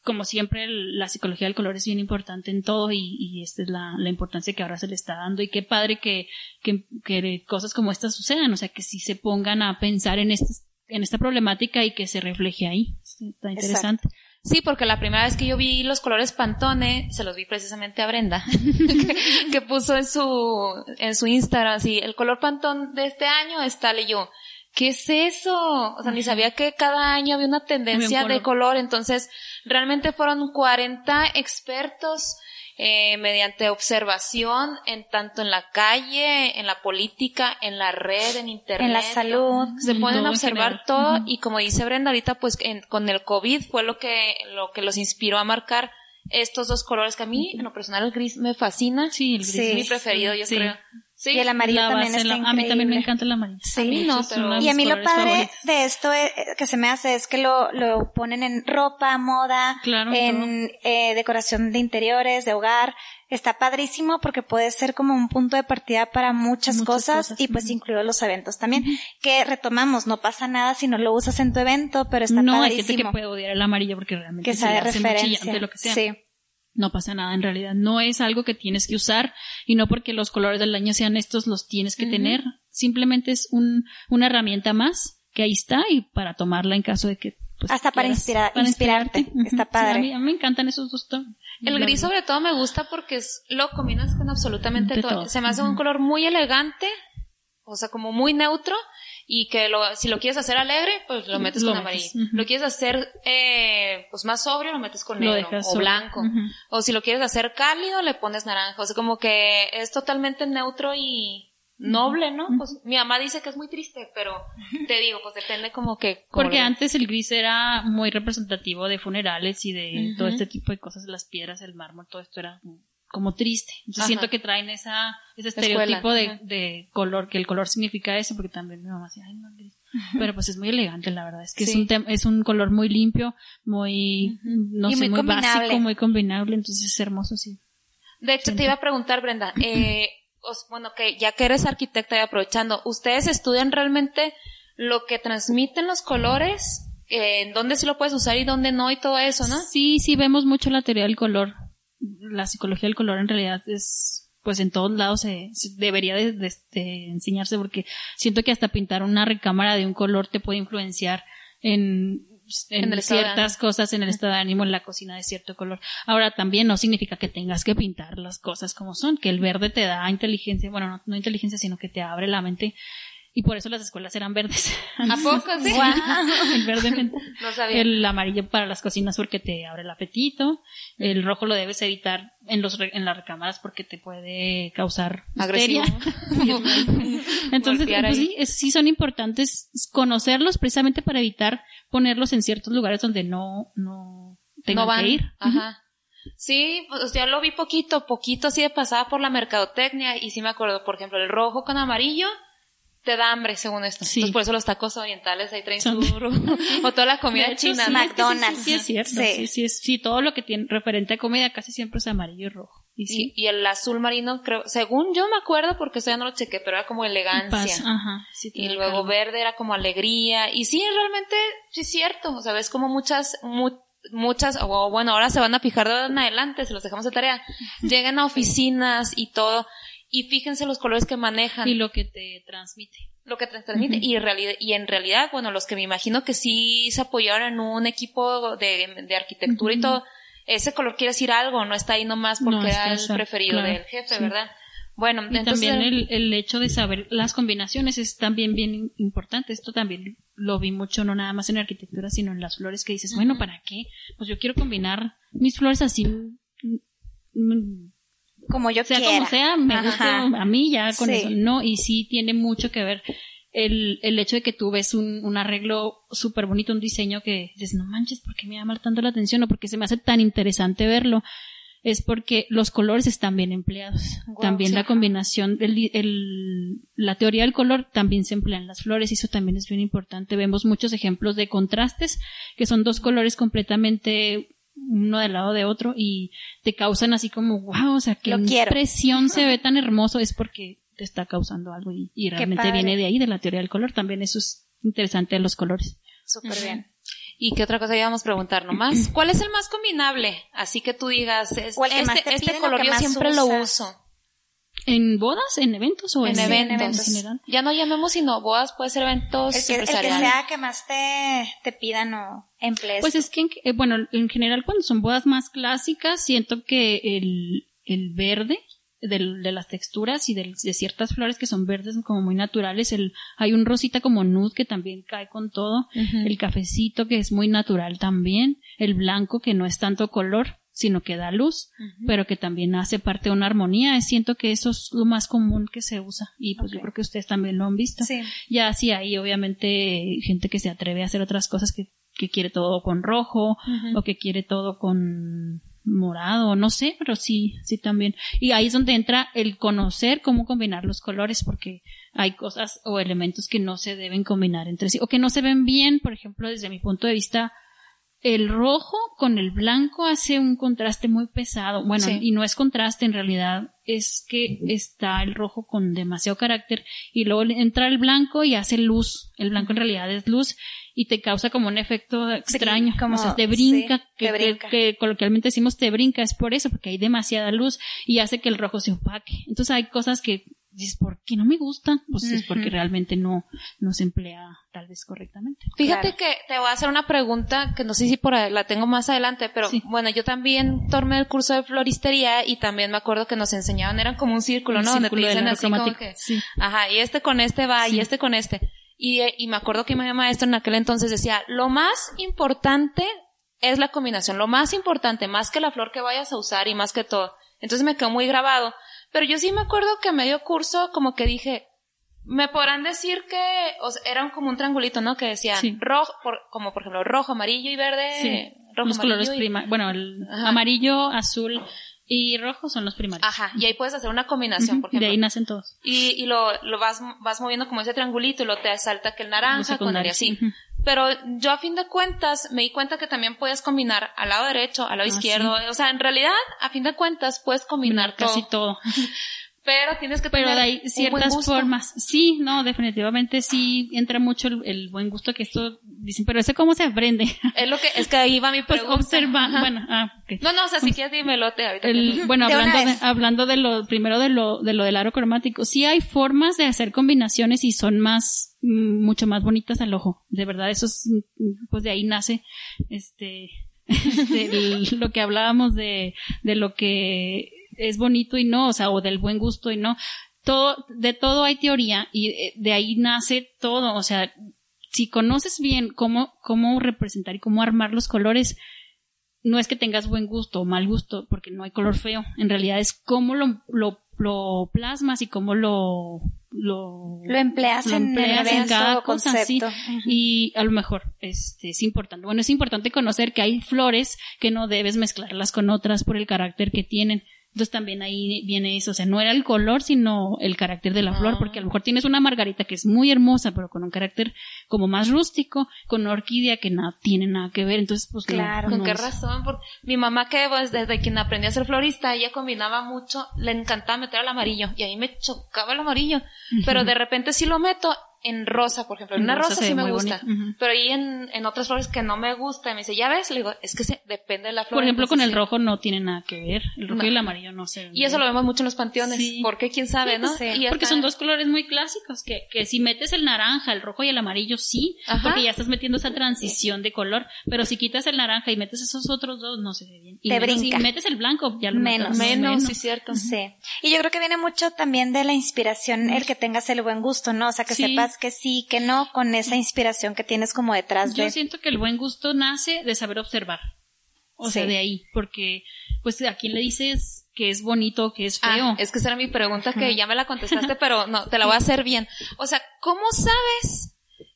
como siempre, la psicología del color es bien importante en todo y, esta es la, importancia que ahora se le está dando y qué padre que, que, cosas como estas sucedan, o sea, que si se pongan a pensar en, en esta problemática y que se refleje ahí. Está interesante. Sí, porque la primera vez que yo vi los colores Pantone, se los vi precisamente a Brenda, que, puso en su, en su Instagram, así, el color Pantone de este año está tal y yo. ¿Qué es eso? O sea, ni sabía que cada año había una tendencia de color, entonces realmente fueron 40 expertos eh, mediante observación en tanto en la calle, en la política, en la red, en internet. En la salud. Se pueden observar todo y como dice Brenda ahorita, pues con el COVID fue lo que, lo que los inspiró a marcar estos dos colores que a mí, en lo personal, el gris me fascina. Sí, el gris es mi preferido, yo creo. Sí, y el amarillo también está increíble. A mí también me encanta el amarillo. Sí, no, y a mí lo padre de esto eh, que se me hace es que lo, lo ponen en ropa, moda, en eh, decoración de interiores, de hogar. Está padrísimo porque puede ser como un punto de partida para muchas, cosas, y pues incluido los eventos también. Que retomamos, no pasa nada si no lo usas en tu evento, pero está no, padrísimo. No, hay gente que puede odiar el amarillo porque realmente que se de referencia. lo que sea. Sí no pasa nada en realidad. No es algo que tienes que usar y no porque los colores del año sean estos los tienes que tener. Simplemente es un, una herramienta más que ahí está y para tomarla en caso de que pues, hasta para, inspirar, inspirarte, está padre. a, mí, me encantan esos dos tonos. El gris sobre todo me gusta porque es, lo combinas con absolutamente todo. Se me hace un color muy elegante, o sea, como muy neutro y que lo, si lo quieres hacer alegre, pues lo metes con amarillo. Lo quieres hacer eh, pues más sobrio, lo metes con negro o blanco. O si lo quieres hacer cálido, le pones naranja. O sea, como que es totalmente neutro y noble, ¿no? Pues mi mamá dice que es muy triste, pero te digo, pues depende como que... Porque antes el gris era muy representativo de funerales y de todo este tipo de cosas, las piedras, el mármol, todo esto era como triste. Yo siento que traen esa, ese estereotipo de, de, color, que el color significa eso, porque también mi mamá decía, ay, no, gris. Pero pues es muy elegante, la verdad. Es que es un es un color muy limpio, muy, no sé, muy, básico, muy combinable, entonces es hermoso, sí. De hecho, te iba a preguntar, Brenda, eh, bueno, que ya que eres arquitecta y aprovechando, ¿ustedes estudian realmente lo que transmiten los colores? Eh, ¿En dónde sí lo puedes usar y dónde no y todo eso, no? Sí, sí, vemos mucho la teoría del color la psicología del color en realidad es, pues en todos lados se, debería de, enseñarse porque siento que hasta pintar una recámara de un color te puede influenciar en, en, ciertas cosas en el estado de ánimo en la cocina de cierto color. Ahora también no significa que tengas que pintar las cosas como son, que el verde te da inteligencia, bueno, no, no inteligencia, sino que te abre la mente y por eso las escuelas eran verdes. ¿A poco sí? el verde no sabía. El amarillo para las cocinas porque te abre el apetito. El rojo lo debes evitar en los en las recámaras porque te puede causar agresión. Entonces, pues sí, sí son importantes conocerlos precisamente para evitar ponerlos en ciertos lugares donde no no tengan que ir. Ajá. Sí, pues ya lo vi poquito, poquito así de pasada por la mercadotecnia y sí me acuerdo, por ejemplo, el rojo con amarillo te da hambre según esto. Sí. Entonces por eso los tacos orientales ahí traen su o toda la comida china. McDonald's. Sí, es cierto. Sí. Sí, sí, todo lo que tiene referente a comida casi siempre es amarillo y rojo. Y, y, el azul marino, creo, según yo me acuerdo, porque eso ya no lo chequé, pero era como elegancia. Ajá, y luego verde era como alegría. Y sí, realmente, sí es cierto. O sea, ves como muchas, muchas, o bueno, ahora se van a fijar de en adelante, se los dejamos de tarea. Llegan a oficinas y todo y fíjense los colores que manejan. Y lo que te transmite. Lo que te transmite. y, en realidad, y en realidad, bueno, los que me imagino que sí se apoyaron en un equipo de, de arquitectura y todo, ese color quiere decir algo, no está ahí nomás porque era el preferido del jefe, ¿verdad? Bueno, y también el, el, hecho de saber las combinaciones es también bien importante. Esto también lo vi mucho, no nada más en arquitectura, sino en las flores que dices, bueno, ¿para qué? Pues yo quiero combinar mis flores así mm, mm, como yo sea quiera. como sea, me gusta a mí ya con eso. No, y sí tiene mucho que ver el, el hecho de que tú ves un, un arreglo súper bonito, un diseño que dices, no manches, ¿por qué me llama tanto la atención? O porque se me hace tan interesante verlo es porque los colores están bien empleados. también la combinación, el, el, la teoría del color también se emplea en las flores y eso también es bien importante. Vemos muchos ejemplos de contrastes, que son dos colores completamente uno del lado de otro y te causan así como, wow, o sea, qué impresión se ve tan hermoso, es porque te está causando algo y, realmente viene de ahí, de la teoría del color. También eso es interesante de los colores. Súper bien. ¿Y qué otra cosa íbamos a preguntar nomás? ¿Cuál es el más combinable? Así que tú digas, este, este color yo siempre lo uso. ¿En bodas? ¿En eventos o en, eventos? En general? Ya no llamemos sino bodas, puede ser eventos el que, El que sea que más te, te pidan o emplees. Pues es que, eh, bueno, en general cuando son bodas más clásicas, siento que el, el verde de, de, las texturas y de, de, ciertas flores que son verdes como muy naturales. El, hay un rosita como nude que también cae con todo. El cafecito que es muy natural también. El blanco que no es tanto color sino que da luz, pero que también hace parte de una armonía. Siento que eso es lo más común que se usa y pues yo creo que ustedes también lo han visto. Sí. Ya sí hay obviamente gente que se atreve a hacer otras cosas que, que quiere todo con rojo o que quiere todo con morado, no sé, pero sí, sí también. Y ahí es donde entra el conocer cómo combinar los colores, porque hay cosas o elementos que no se deben combinar entre sí, o que no se ven bien, por ejemplo, desde mi punto de vista, el rojo con el blanco hace un contraste muy pesado. Bueno, y no es contraste, en realidad es que está el rojo con demasiado carácter y luego entra el blanco y hace luz. El blanco en realidad es luz y te causa como un efecto extraño, como te brinca, que, coloquialmente decimos te brinca, es por eso, porque hay demasiada luz y hace que el rojo se opaque. Entonces hay cosas que dices, ¿por qué no me gusta? Pues es porque realmente no, no se emplea tal vez correctamente. Fíjate que te voy a hacer una pregunta que no sé si por ahí la tengo más adelante, pero bueno, yo también tomé el curso de floristería y también me acuerdo que nos enseñaban, eran como un círculo, ¿no? Donde te dicen así como que, ajá, y este con este va, y este con este. Y, y me acuerdo que mi maestro en aquel entonces decía, lo más importante es la combinación, lo más importante, más que la flor que vayas a usar y más que todo. Entonces me quedó muy grabado. Pero yo sí me acuerdo que medio curso como que dije, me podrán decir que o sea, era como un triangulito, ¿no? Que decía rojo, como por ejemplo rojo, amarillo y verde. Sí. Rojo, Los colores prima, bueno, el amarillo, azul, y rojo son los primarios. Ajá, y ahí puedes hacer una combinación, porque De ahí nacen todos. Y, y lo, lo vas, vas moviendo como ese triangulito y lo te salta que el naranja con el así. Pero yo a fin de cuentas me di cuenta que también puedes combinar al lado derecho, al lado ah, izquierdo. O sea, en realidad, a fin de cuentas, puedes combinar casi todo. pero tienes que tener pero hay ciertas formas. Sí no definitivamente sí entra mucho el, buen gusto que esto dicen pero ese cómo se aprende. Es lo que es que ahí va mi pues pregunta. pues observa bueno ah, no no o sea si quieres dímelo te ahorita bueno hablando de, hablando de lo primero de lo de lo del aro cromático sí hay formas de hacer combinaciones y son más mm, mucho más bonitas al ojo. De verdad eso es mm, pues de ahí nace este, este lo que hablábamos de, de lo que es bonito y no, o sea, o del buen gusto y no. Todo, de todo hay teoría y eh, de ahí nace todo, o sea, si conoces bien cómo, cómo representar y cómo armar los colores, no es que tengas buen gusto o mal gusto, porque no hay color feo, en realidad es cómo lo, lo, lo plasmas y cómo lo, lo, lo empleas, en, cada cosa, Y a lo mejor este, es importante. Bueno, es importante conocer que hay flores que no debes mezclarlas con otras por el carácter que tienen. Entonces también ahí viene eso, o sea, no era el color, sino el carácter de la flor, ah. porque a lo mejor tienes una margarita que es muy hermosa, pero con un carácter como más rústico, con una orquídea que no tiene nada que ver, entonces pues claro. ¿Con qué razón? Porque mi mamá que pues, desde quien aprendí a ser florista, ella combinaba mucho, le encantaba meter el amarillo, y ahí me chocaba el amarillo, pero de repente si lo meto en rosa, por ejemplo. En una rosa, sí me gusta. Pero ahí en, en otras flores que no me gusta, me dice, ya ves, le digo, es que se, depende de la flor. Por ejemplo, con el rojo no tiene nada que ver. El rojo y el amarillo no se Y eso lo vemos mucho en los panteones. ¿Por qué? ¿Quién sabe, no? Porque son dos colores muy clásicos, que, que si metes el naranja, el rojo y el amarillo, sí, porque ya estás metiendo esa transición de color. Pero si quitas el naranja y metes esos otros dos, no se ve bien. Y Te si metes el blanco, ya lo menos. Menos, sí, cierto. Sí. Y yo creo que viene mucho también de la inspiración, el que tengas el buen gusto, ¿no? O sea, que sepas que sí, que no con esa inspiración que tienes como detrás de... Yo siento que el buen gusto nace de saber observar. O sea, de ahí, porque pues a quién le dices que es bonito, que es ah, feo. es que esa era mi pregunta que ya me la contestaste, pero no, te la voy a hacer bien. O sea, ¿cómo sabes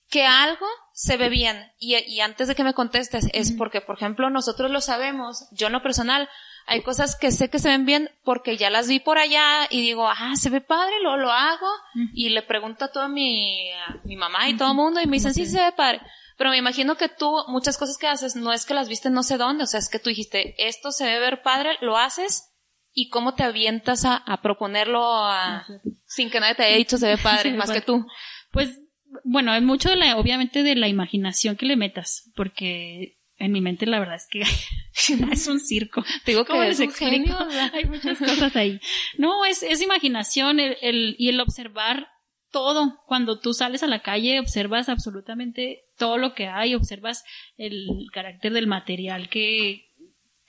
que algo se ve bien? Y, y antes de que me contestes, es porque, por ejemplo, nosotros lo sabemos, yo en lo personal, hay cosas que sé que se ven bien porque ya las vi por allá y digo, ah, se ve padre, lo, lo hago. Y le pregunto a toda mi, mi mamá y todo el mundo y me dicen, sí, se ve padre. Pero me imagino que tú, muchas cosas que haces, no es que las viste no sé dónde, o sea, es que tú dijiste, esto se debe ver padre, lo haces y cómo te avientas a, a proponerlo a, sin que nadie te haya dicho se ve padre, más que tú. Pues, bueno, hay mucho de la, obviamente de la imaginación que le metas, porque en mi mente la verdad es que es un circo. digo que les explico? Hay muchas cosas ahí. No, es, es imaginación el, el, y el observar todo. Cuando tú sales a la calle, observas absolutamente todo lo que hay, observas el carácter del material que,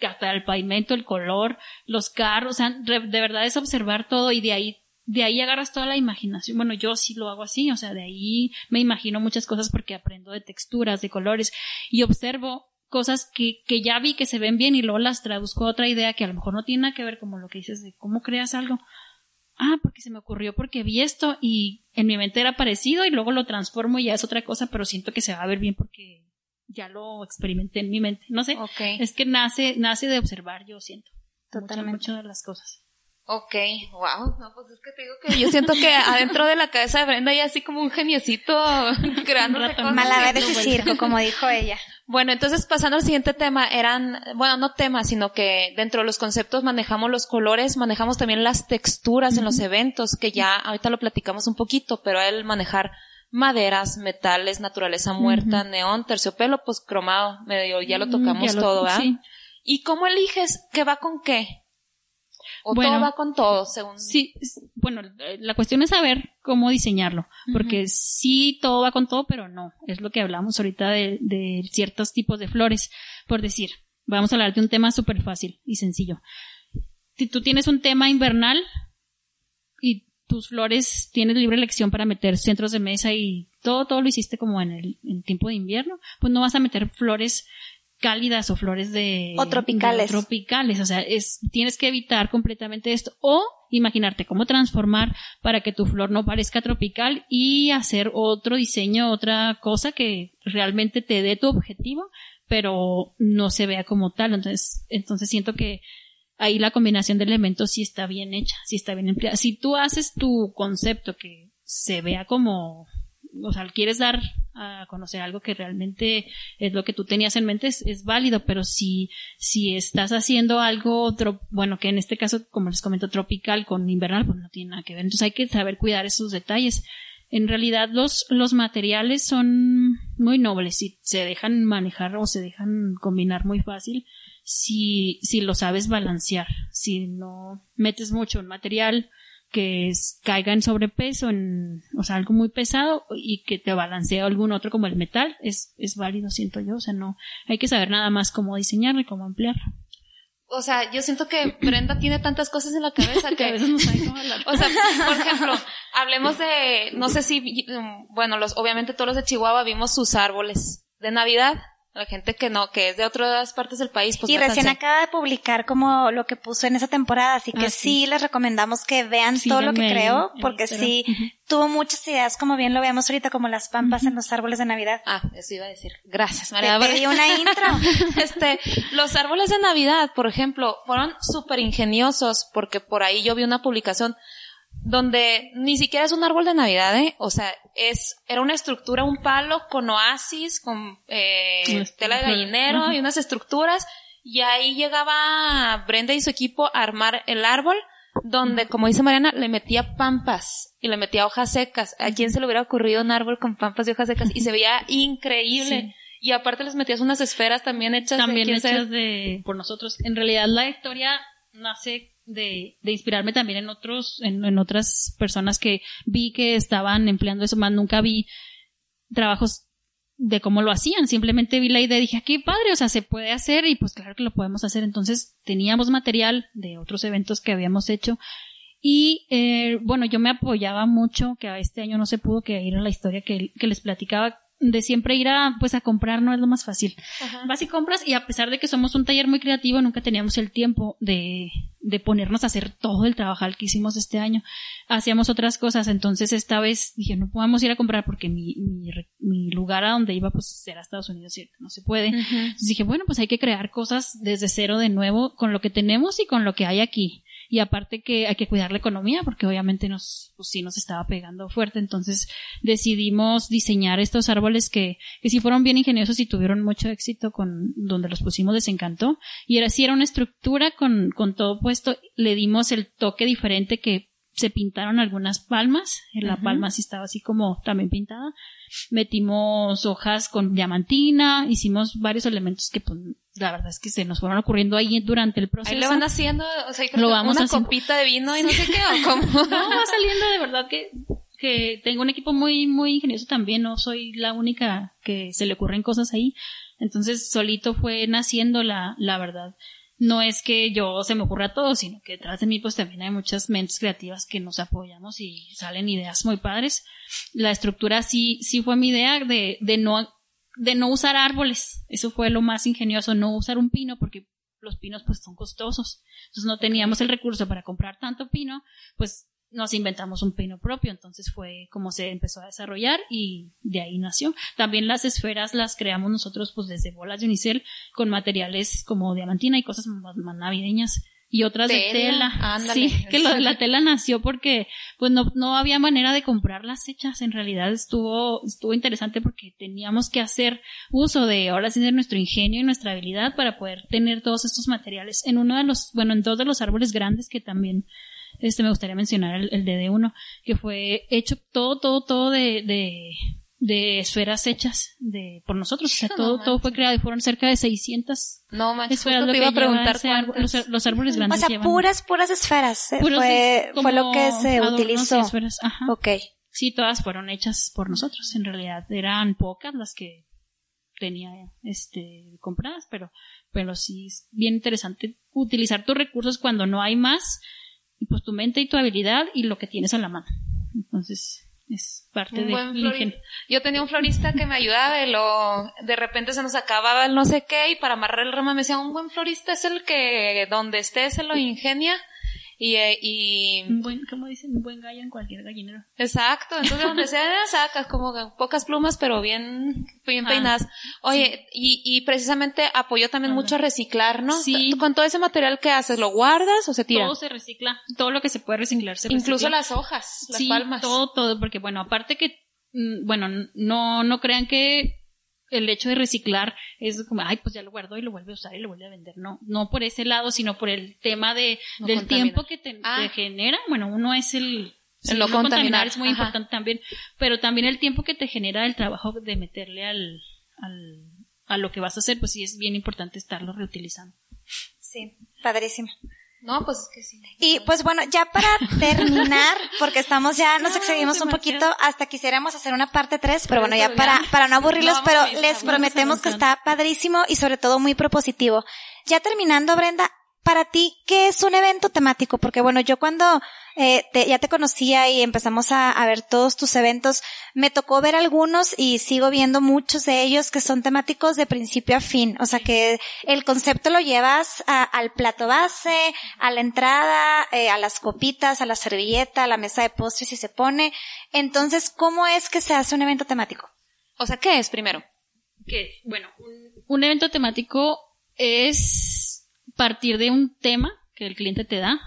hasta el pavimento, el color, los carros, o sea, de verdad es observar todo y de ahí de ahí agarras toda la imaginación. Bueno, yo sí lo hago así, o sea, de ahí me imagino muchas cosas porque aprendo de texturas, de colores y observo cosas que, que ya vi que se ven bien y luego las traduzco a otra idea que a lo mejor no tiene nada que ver como lo que dices de cómo creas algo. Ah, porque se me ocurrió porque vi esto y en mi mente era parecido y luego lo transformo y ya es otra cosa, pero siento que se va a ver bien porque ya lo experimenté en mi mente. No sé. Es que nace, nace de observar, yo siento. Totalmente. Muchas de las cosas. Ok, wow, no, pues es que te digo que yo siento que adentro de la cabeza de Brenda hay así como un geniecito creando Malabar de circo, como dijo ella. Bueno, entonces pasando al siguiente tema, eran, bueno, no temas, sino que dentro de los conceptos manejamos los colores, manejamos también las texturas en los eventos, que ya ahorita lo platicamos un poquito, pero el manejar maderas, metales, naturaleza muerta, neón, terciopelo, pues cromado, medio, ya lo tocamos todo, ¿verdad? ¿Y cómo eliges qué va con qué? O todo va con todo, según. Sí, bueno, eh, la cuestión es saber cómo diseñarlo, porque sí todo va con todo, pero no. Es lo que hablamos ahorita de, de ciertos tipos de flores. Por decir, vamos a hablar de un tema súper fácil y sencillo. Si tú tienes un tema invernal y tus flores tienes libre elección para meter centros de mesa y todo, todo lo hiciste como en el en tiempo de invierno, pues no vas a meter flores cálidas o flores de o tropicales. tropicales, o sea, es tienes que evitar completamente esto o imaginarte cómo transformar para que tu flor no parezca tropical y hacer otro diseño, otra cosa que realmente te dé tu objetivo, pero no se vea como tal. Entonces, entonces siento que ahí la combinación de elementos sí está bien hecha, sí está bien empleada. Si tú haces tu concepto que se vea como o sea, quieres dar a conocer algo que realmente es lo que tú tenías en mente, es, válido, pero si, si estás haciendo algo, otro, bueno, que en este caso, como les comento, tropical con invernal, pues no tiene nada que ver. Entonces hay que saber cuidar esos detalles. En realidad los, los materiales son muy nobles y se dejan manejar o se dejan combinar muy fácil si, si lo sabes balancear. Si no metes mucho en material, que es, caiga en sobrepeso, en, o sea, algo muy pesado y que te balancea algún otro como el metal, es, es válido, siento yo. O sea, no, hay que saber nada más cómo diseñarlo y cómo emplearlo. O sea, yo siento que Brenda tiene tantas cosas en la cabeza que, a veces no sabe cómo O sea, por ejemplo, hablemos de, no sé si, bueno, los, obviamente todos los de Chihuahua vimos sus árboles de Navidad la gente que no, que es de otras partes del país. Pues y recién acaba de publicar como lo que puso en esa temporada, así que ah, sí. les recomendamos que vean todo lo que creó, porque sí tuvo muchas ideas, como bien lo vemos ahorita, como las pampas en los árboles de Navidad. Ah, eso iba a decir. Gracias, María. Te pedí una intro. este, los árboles de Navidad, por ejemplo, fueron súper ingeniosos, porque por ahí yo vi una publicación donde ni siquiera es un árbol de Navidad, ¿eh? O sea, es, era una estructura, un palo con oasis, con eh, tela de gallinero y unas estructuras, y ahí llegaba Brenda y su equipo a armar el árbol, donde, como dice Mariana, le metía pampas y le metía hojas secas. ¿A quién se le hubiera ocurrido un árbol con pampas y hojas secas? Y se veía increíble. Y aparte les metías unas esferas también hechas también hechas de por nosotros. En realidad la historia nace de, de inspirarme también en otros, en, en, otras personas que vi que estaban empleando eso, más nunca vi trabajos de cómo lo hacían, simplemente vi la idea y dije, ah, qué padre, o sea, se puede hacer y pues claro que lo podemos hacer. Entonces teníamos material de otros eventos que habíamos hecho y eh, bueno, yo me apoyaba mucho, que este año no se pudo, que ir a la historia que, que les platicaba de siempre ir a, pues a comprar no es lo más fácil. Vas y compras y a pesar de que somos un taller muy creativo, nunca teníamos el tiempo de, de ponernos a hacer todo el trabajo que hicimos este año. Hacíamos otras cosas, entonces esta vez dije, no podemos ir a comprar porque mi, mi, mi lugar a donde iba pues era Estados Unidos, ¿cierto? No se puede. Entonces dije, bueno, pues hay que crear cosas desde cero de nuevo con lo que tenemos y con lo que hay aquí y aparte que hay que cuidar la economía porque obviamente nos, pues sí nos estaba pegando fuerte, entonces decidimos diseñar estos árboles que, que sí fueron bien ingeniosos y tuvieron mucho éxito con donde los pusimos les encantó. Y era así era una estructura con, con todo puesto, le dimos el toque diferente que se pintaron algunas palmas, la palma sí estaba así como también pintada, metimos hojas con diamantina, hicimos varios elementos que pues, la verdad es que se nos fueron ocurriendo ahí durante el proceso. Ahí le van haciendo, o sea, lo vamos una copita de vino y no sé qué, o cómo. no, va saliendo de verdad que, que tengo un equipo muy, muy ingenioso también, no soy la única que se le ocurren cosas ahí. Entonces solito fue naciendo la, la verdad no es que yo se me ocurra todo, sino que detrás de mí pues también hay muchas mentes creativas que nos apoyamos y salen ideas muy padres. La estructura sí, sí fue mi idea de, de no, de no usar árboles. Eso fue lo más ingenioso, no usar un pino porque los pinos pues son costosos. Entonces no teníamos el recurso para comprar tanto pino, pues nos inventamos un pino propio, entonces fue como se empezó a desarrollar y de ahí nació. También las esferas las creamos nosotros pues desde bolas de unicel con materiales como diamantina y cosas más, navideñas y otras de tela. sí, que la tela nació porque pues no, no había manera de comprar las hechas. En realidad estuvo, estuvo interesante porque teníamos que hacer uso de ahora sí de nuestro ingenio y nuestra habilidad para poder tener todos estos materiales en uno de los, bueno, en dos de los árboles grandes que también este me gustaría mencionar el, el DD1, que fue hecho todo, todo, todo de, de, de esferas hechas de, por nosotros. O sea, todo, todo fue creado y fueron cerca de 600 no, manches, esferas. Lo te iba a preguntar los, los, árboles grandes. O sea, puras, puras esferas. Eh, fue, fue lo que se utilizó. Esferas. Ajá. Ok. Sí, todas fueron hechas por nosotros. En realidad eran pocas las que tenía este compradas, pero pero sí es bien interesante utilizar tus recursos cuando no hay más y pues tu mente y tu habilidad y lo que tienes a la mano. Entonces, es parte de ingenio. Yo tenía un florista que me ayudaba y lo, de repente se nos acababa el no sé qué y para amarrar el rama me decía, un buen florista es el que donde esté se lo ingenia y, eh, y... Un buen, como dicen, un buen gallo en cualquier gallinero. Exacto, entonces donde sea sacas como pocas plumas pero bien, bien peinadas. Oye, y, y precisamente apoyó también mucho a reciclar, ¿no? Sí. Con todo ese material que haces, ¿lo guardas o se tira? Todo se recicla, todo lo que se puede reciclar se recicla. Incluso las hojas, las palmas. todo, todo, porque bueno, aparte que, mm, bueno, no, no crean que el hecho de reciclar es como, ay, pues ya lo guardo y lo vuelve a usar y lo vuelve a vender. No, no por ese lado, sino por el tema de, del tiempo que te, ah. genera. Bueno, uno es el, el no, contaminar. es muy importante también, pero también el tiempo que te genera el trabajo de meterle al, al, a lo que vas a hacer, pues sí es bien importante estarlo reutilizando. Sí, padrísimo. No, pues es que sí. Y pues bueno, ya para terminar, porque estamos ya, nos excedimos un poquito, hasta quisiéramos hacer una parte 3, pero bueno, ya para, para no aburrirlos, pero les prometemos que está padrísimo y sobre todo muy propositivo. Ya terminando, Brenda, para ti, ¿qué es un evento temático? Porque bueno, yo cuando eh, ya te conocía y empezamos a, ver todos tus eventos, me tocó ver algunos y sigo viendo muchos de ellos que son temáticos de principio a fin. O sea que el concepto lo llevas al plato base, a la entrada, eh, a las copitas, a la servilleta, a la mesa de postres y se pone. Entonces, ¿cómo es que se hace un evento temático? O sea, ¿qué es primero? Que, bueno, un evento temático es partir de un tema que el cliente te da,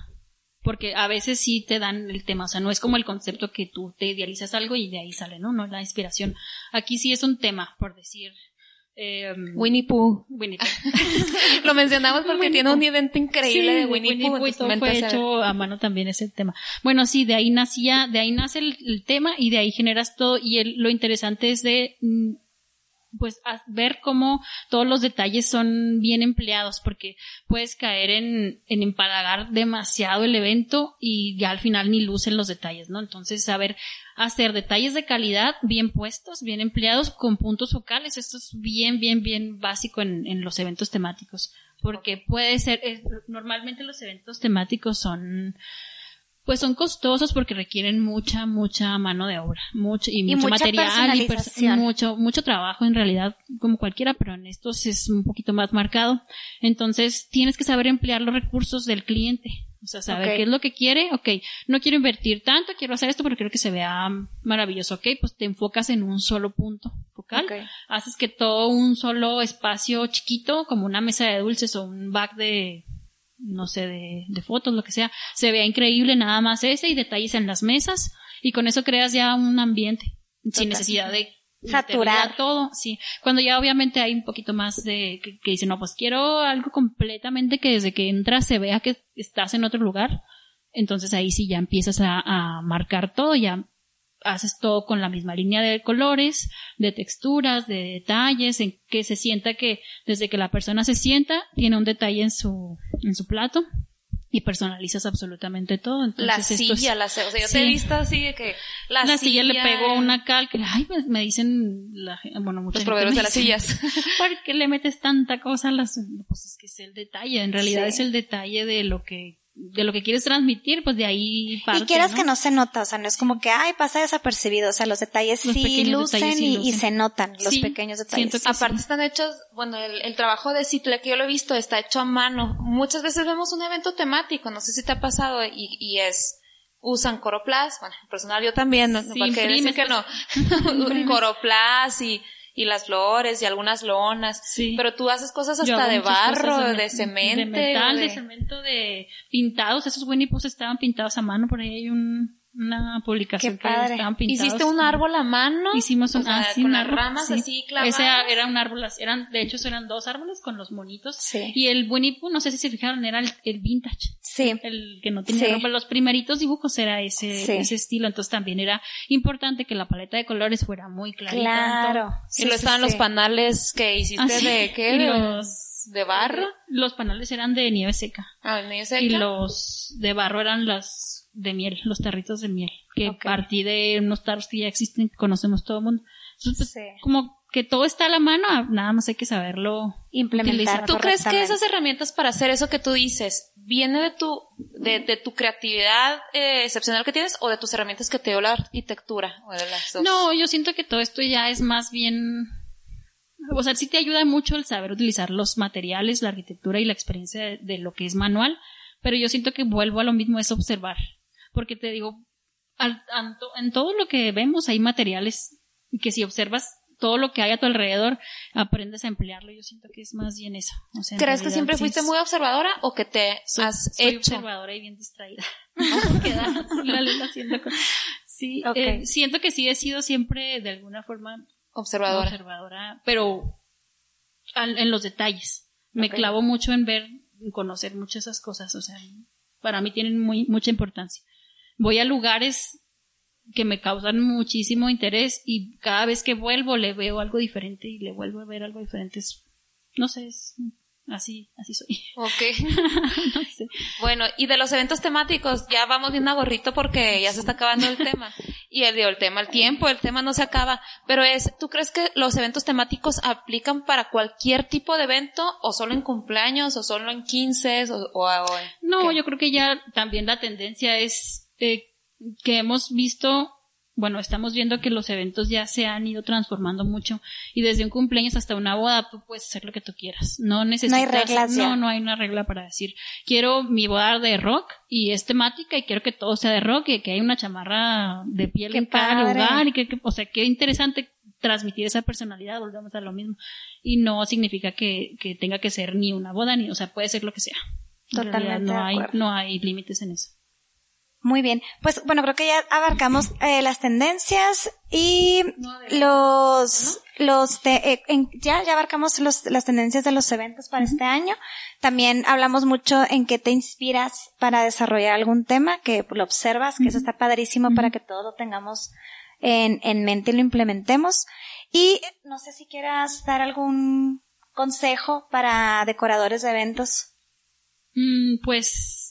porque a veces sí te dan el tema, o sea, no es como el concepto que tú te idealizas algo y de ahí sale, ¿no? No es la inspiración. Aquí sí es un tema, por decir. Eh, Winnie Pooh. Winnie Pooh. Lo mencionamos porque tiene un evento increíble de Winnie, Pooh. Winnie Pooh fue hecho a mano también ese tema. Bueno, sí, de ahí nacía, de ahí nace el, tema y de ahí generas todo y el, lo interesante es de pues ver cómo todos los detalles son bien empleados porque puedes caer en, en empalagar demasiado el evento y ya al final ni lucen los detalles, ¿no? Entonces saber hacer detalles de calidad bien puestos, bien empleados con puntos focales, esto es bien, bien, bien básico en, en los eventos temáticos porque puede ser, normalmente los eventos temáticos son Pues son costosos porque requieren mucha, mucha mano de obra, mucho, y, mucho material y mucho, mucho trabajo en realidad, como cualquiera, pero en estos es un poquito más marcado. Entonces, tienes que saber emplear los recursos del cliente. O sea, saber qué es lo que quiere, ok, no quiero invertir tanto, quiero hacer esto porque quiero que se vea maravilloso, ok, pues te enfocas en un solo punto focal, haces que todo un solo espacio chiquito, como una mesa de dulces o un back de, no sé, de, de fotos, lo que sea, se vea increíble nada más ese y detalles en las mesas y con eso creas ya un ambiente sin necesidad de saturar todo, sí. Cuando ya obviamente hay un poquito más de que, que dice, no, pues quiero algo completamente que desde que entras se vea que estás en otro lugar, entonces ahí sí ya empiezas a, a marcar todo, ya haces todo con la misma línea de colores, de texturas, de detalles, en que se sienta que desde que la persona se sienta tiene un detalle en su, en su plato y personalizas absolutamente todo. Entonces, la silla, la, o sea, yo te he visto así de que la, la silla, le pegó una cal que, ay, me, dicen, la, bueno, muchos Los proveedores de las sillas. ¿Por qué le metes tanta cosa a las, pues es que es el detalle, en realidad es el detalle de lo que de lo que quieres transmitir, pues de ahí parte, Y quieras que no se nota, o sea, no es como que, ay, pasa desapercibido, o sea, los detalles sí lucen, y, se notan, los pequeños detalles. Aparte están hechos, bueno, el, trabajo de Citle que yo lo he visto está hecho a mano. Muchas veces vemos un evento temático, no sé si te ha pasado, y, y es, usan Coroplast, bueno, personal yo también, no, para que decir que no, Coroplast y y las flores y algunas lonas. Sí. Pero tú haces cosas hasta de barro, de, cemento. De metal, de... cemento, de pintados. Esos Winnie estaban pintados a mano. Por ahí hay un, una publicación que estaban pintados. ¿Hiciste un árbol a mano? Hicimos un, ah, con las ramas así clavadas. Ese era un árbol, eran, de hecho, eran dos árboles con los monitos. Sí. Y el Winnie no sé si se fijaron, era el, vintage. Sí. El que no tenía sí. Los primeritos dibujos era ese, ese estilo. Entonces también era importante que la paleta de colores fuera muy clarita. Claro. y lo estaban los panales que hiciste ah, de qué? los de barro. Los panales eran de nieve seca. Ah, nieve seca. Y los de barro eran las de miel, los tarritos de miel, que a partir de unos tarros que ya existen, conocemos todo el mundo. Entonces, pues, como que todo está a la mano, nada más hay que saberlo implementar. ¿Tú crees que esas herramientas para hacer eso que tú dices viene de tu de, de tu creatividad eh, excepcional que tienes o de tus herramientas que te dio la arquitectura o de las dos? No, yo siento que todo esto ya es más bien o sea, sí te ayuda mucho el saber utilizar los materiales, la arquitectura y la experiencia de, de lo que es manual, pero yo siento que vuelvo a lo mismo es observar porque te digo, en todo lo que vemos hay materiales que si observas todo lo que hay a tu alrededor, aprendes a emplearlo. Yo siento que es más bien eso. ¿Crees que siempre fuiste muy observadora o que te has soy hecho? observadora y bien distraída. Sí, eh, siento que sí he sido siempre de alguna forma observadora. observadora pero en los detalles. Me clavo mucho en ver, en conocer muchas esas cosas. O sea, para mí tienen muy, mucha importancia voy a lugares que me causan muchísimo interés y cada vez que vuelvo le veo algo diferente y le vuelvo a ver algo diferente. no sé, es así, así soy. Ok. Bueno, y de los eventos temáticos, ya vamos viendo a gorrito porque ya se está acabando el tema. Y el, el tema, el tiempo, el tema no se acaba. Pero es, ¿tú crees que los eventos temáticos aplican para cualquier tipo de evento o solo en cumpleaños o solo en 15 o, o, No, yo creo que ya también la tendencia es eh, que hemos visto, bueno, estamos viendo que los eventos ya se han ido transformando mucho y desde un cumpleaños hasta una boda tú puedes hacer lo que tú quieras. No necesitas, no hay reglas no, no hay una regla para decir, quiero mi boda de rock y es temática y quiero que todo sea de rock y que hay una chamarra de piel en cada lugar y que, o sea, qué interesante transmitir esa personalidad, volvemos a lo mismo. Y no significa que, que tenga que ser ni una boda ni, o sea, puede ser lo que sea. Totalmente. No hay, no hay límites en eso. Muy bien. Pues bueno, creo que ya abarcamos eh, las tendencias y los, los, eh, ya, ya abarcamos los, las tendencias de los eventos para este año. También hablamos mucho en qué te inspiras para desarrollar algún tema, que lo observas, que eso está padrísimo para que todo lo tengamos en, en mente y lo implementemos. Y no sé si quieras dar algún consejo para decoradores de eventos. Mm, pues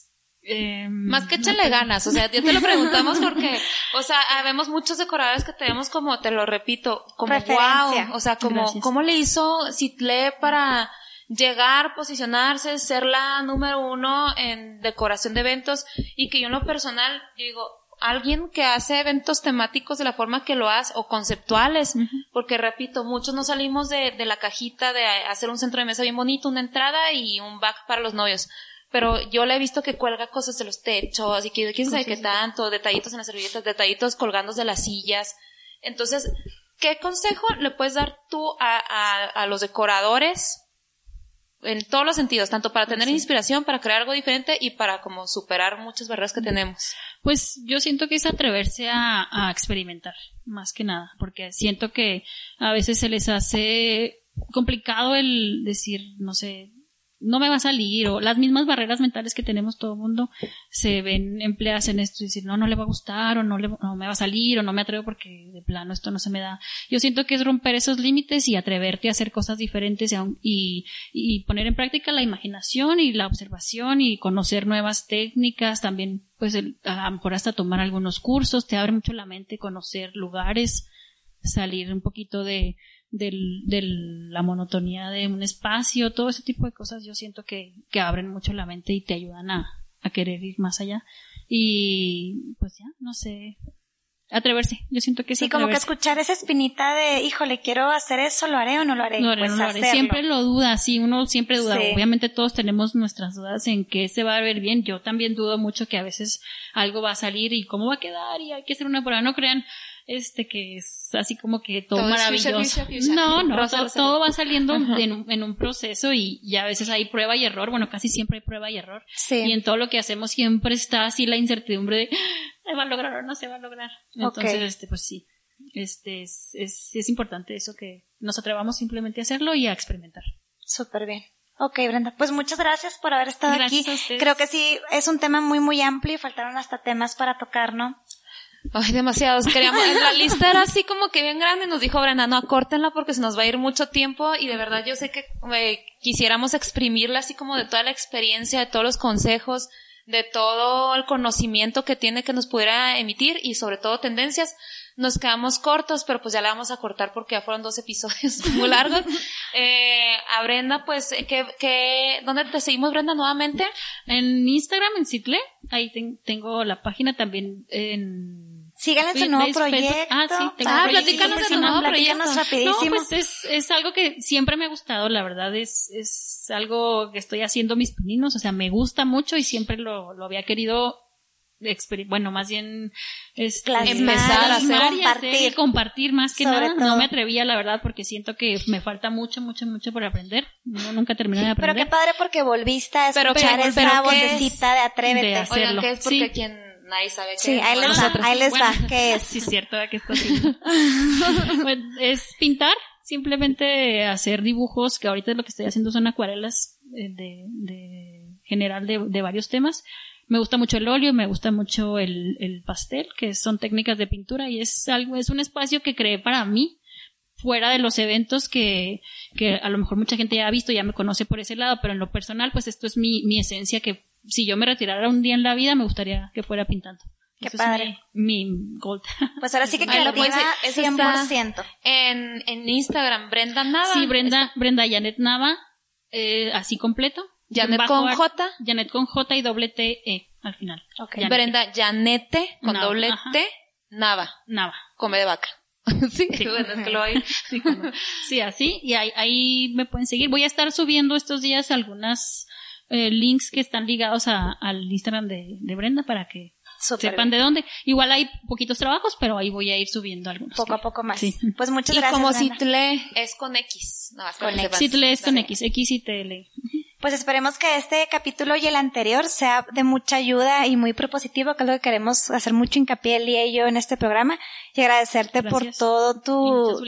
eh, Más que échale ganas, o sea, ya te lo preguntamos porque, o sea, vemos muchos decoradores que tenemos como, te lo repito, como wow, o sea, como, ¿cómo le hizo Citlé para llegar, posicionarse, ser la número uno en decoración de eventos y que yo en lo personal digo, alguien que hace eventos temáticos de la forma que lo hace o conceptuales, porque repito, muchos no salimos de, de, la cajita de hacer un centro de mesa bien bonito, una entrada y un back para los novios. Pero yo le he visto que cuelga cosas de los techos y que quién sabe qué tanto, detallitos en las servilletas, detallitos colgando de las sillas. Entonces, ¿qué consejo le puedes dar tú a, a, a los decoradores en todos los sentidos, tanto para tener inspiración, para crear algo diferente y para como superar muchas barreras que tenemos. Pues yo siento que es atreverse a, a experimentar, más que nada, porque siento que a veces se les hace complicado el decir, no sé, no me va a salir, o las mismas barreras mentales que tenemos todo el mundo se ven empleadas en esto, y decir, no, no le va a gustar, o no, le, no me va a salir, o no me atrevo porque de plano esto no se me da. Yo siento que es romper esos límites y atreverte a hacer cosas diferentes y, y poner en práctica la imaginación y la observación y conocer nuevas técnicas, también, pues, a lo mejor hasta tomar algunos cursos, te abre mucho la mente conocer lugares, salir un poquito de, de la monotonía de un espacio, todo ese tipo de cosas yo siento que, que abren mucho la mente y te ayudan a, a querer ir más allá. Y pues ya, no sé, atreverse. Yo siento que sí. como que escuchar esa espinita de, híjole, quiero hacer eso, ¿lo haré o no lo haré? No, pues no lo haré. Siempre lo duda, sí, uno siempre duda. Obviamente todos tenemos nuestras dudas en qué se va a ver bien. Yo también dudo mucho que a veces algo va a salir y cómo va a quedar y hay que hacer una prueba. No crean, este que es así como que todo, maravilloso. No, no, todo, va saliendo en un, en un, proceso y, y, a veces hay prueba y error, bueno, casi siempre hay prueba y error. Sí. Y en todo lo que hacemos siempre está así la incertidumbre de se va a lograr o no se va a lograr. Entonces, este, pues sí, este es, es, es importante eso que nos atrevamos simplemente a hacerlo y a experimentar. Súper bien. Ok, Brenda, pues muchas gracias por haber estado aquí. Creo que sí, es un tema muy, muy amplio y faltaron hasta temas para tocar, ¿no? Ay, demasiados. Queríamos, la lista era así como que bien grande. Nos dijo Brenda, no, acórtenla porque se nos va a ir mucho tiempo. Y de verdad yo sé que eh, quisiéramos exprimirla así como de toda la experiencia, de todos los consejos, de todo el conocimiento que tiene que nos pudiera emitir y sobre todo tendencias. Nos quedamos cortos, pero pues ya la vamos a cortar porque ya fueron dos episodios muy largos. eh, a Brenda, pues, ¿qué, qué, ¿dónde te seguimos, Brenda, nuevamente? En Instagram, en Citle. Ahí tengo la página también en Síganle en su nuevo proyecto. Ah, sí, tengo ah, platícanos de su nuevo proyecto. No, pues es, es algo que siempre me ha gustado, la verdad, es, es algo que estoy haciendo mis pininos, o sea, me gusta mucho y siempre lo, lo había querido bueno, más bien es empezar a hacer, compartir. compartir más que nada. No me atrevía, la verdad, porque siento que me falta mucho, mucho, mucho por aprender. No, nunca terminé de aprender. Pero qué padre porque volviste a escuchar pero, esa pero vocecita de atrévete. De hacerlo. Oigan, es porque quien nadie sabe qué sí, ahí les va, ahí les va, ¿qué es? Sí, cierto, que está haciendo. es pintar, simplemente hacer dibujos, que ahorita lo que estoy haciendo son acuarelas eh, de, de general de, de varios temas. Me gusta mucho el óleo, me gusta mucho el, el pastel, que son técnicas de pintura y es algo, es un espacio que creé para mí, fuera de los eventos que, que a lo mejor mucha gente ya ha visto, ya me conoce por ese lado, pero en lo personal, pues esto es mi, mi esencia que si yo me retirara un día en la vida, me gustaría que fuera pintando. Qué padre. mi, mi, gold. Pues ahora sí que creativa es 100%. En, en Instagram, Brenda Nava. Sí, Brenda, Brenda Janet Nava, eh, así completo. Janet con J. Janet con J y doble T E al final. Okay. Brenda Janete con doble T, Nava. Nava. Come de vaca. sí, sí, bueno, es que lo hay. sí, así, y ahí, ahí me pueden seguir. Voy a estar subiendo estos días algunas eh, links que están ligados a, al Instagram de, de Brenda para que sepan de dónde. Igual hay poquitos trabajos, pero ahí voy a ir subiendo algunos. Poco a poco más. Pues muchas gracias. Y como Citle es con X. No, con X. Citle es con X, X y TL. Pues esperemos que este capítulo y el anterior sea de mucha ayuda y muy propositivo, que es lo que queremos hacer mucho hincapié el y yo en este programa y agradecerte por todo tu...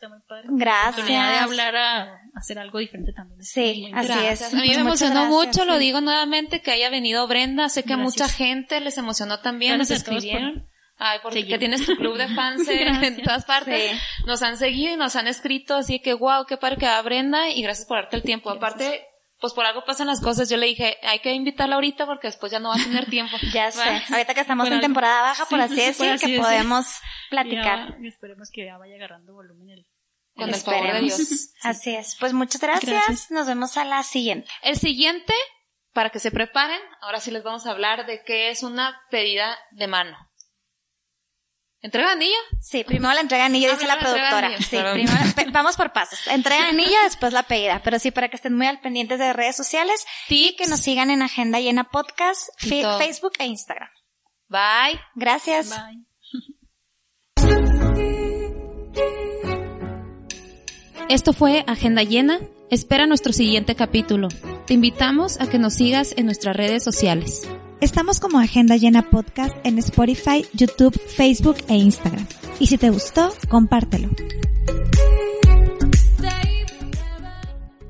muchas felicidades está muy padre. Gracias. de hablar a hacer algo diferente también. Sí, así es. A mí me emocionó mucho, lo digo nuevamente, que haya venido Brenda. Sé que a mucha gente les emocionó también, nos escribieron. Ay, porque tienes tu club de fans en todas partes. Nos han seguido y nos han escrito, así que wow, qué padre que va Brenda y gracias por darte el tiempo. Aparte, pues por algo pasan las cosas. Yo le dije, hay que invitarla ahorita porque después ya no va a tener tiempo. ya sé. Ahorita que estamos en temporada baja, por así decir, que podemos platicar. esperemos que ya vaya agarrando volumen el, Con el favor de Dios. Así es. Pues muchas gracias. Nos vemos a la siguiente. El siguiente, para que se preparen, ahora sí les vamos a hablar de qué es una pedida de mano. ¿Entrega anillo? Sí, primero la entrega anillo, ah, dice la productora. sí, primero, vamos por pasos. Entrega anillo, después la pedida. Pero sí, para que estén muy al pendientes de redes sociales y que nos sigan en Agenda Llena Podcast, Facebook e Instagram. Bye. Gracias. Bye. Esto fue Agenda Llena. Espera nuestro siguiente capítulo. Te invitamos a que nos sigas en nuestras redes sociales. Estamos como Agenda Llena Podcast en Spotify, YouTube, Facebook e Instagram. Y si te gustó, compártelo.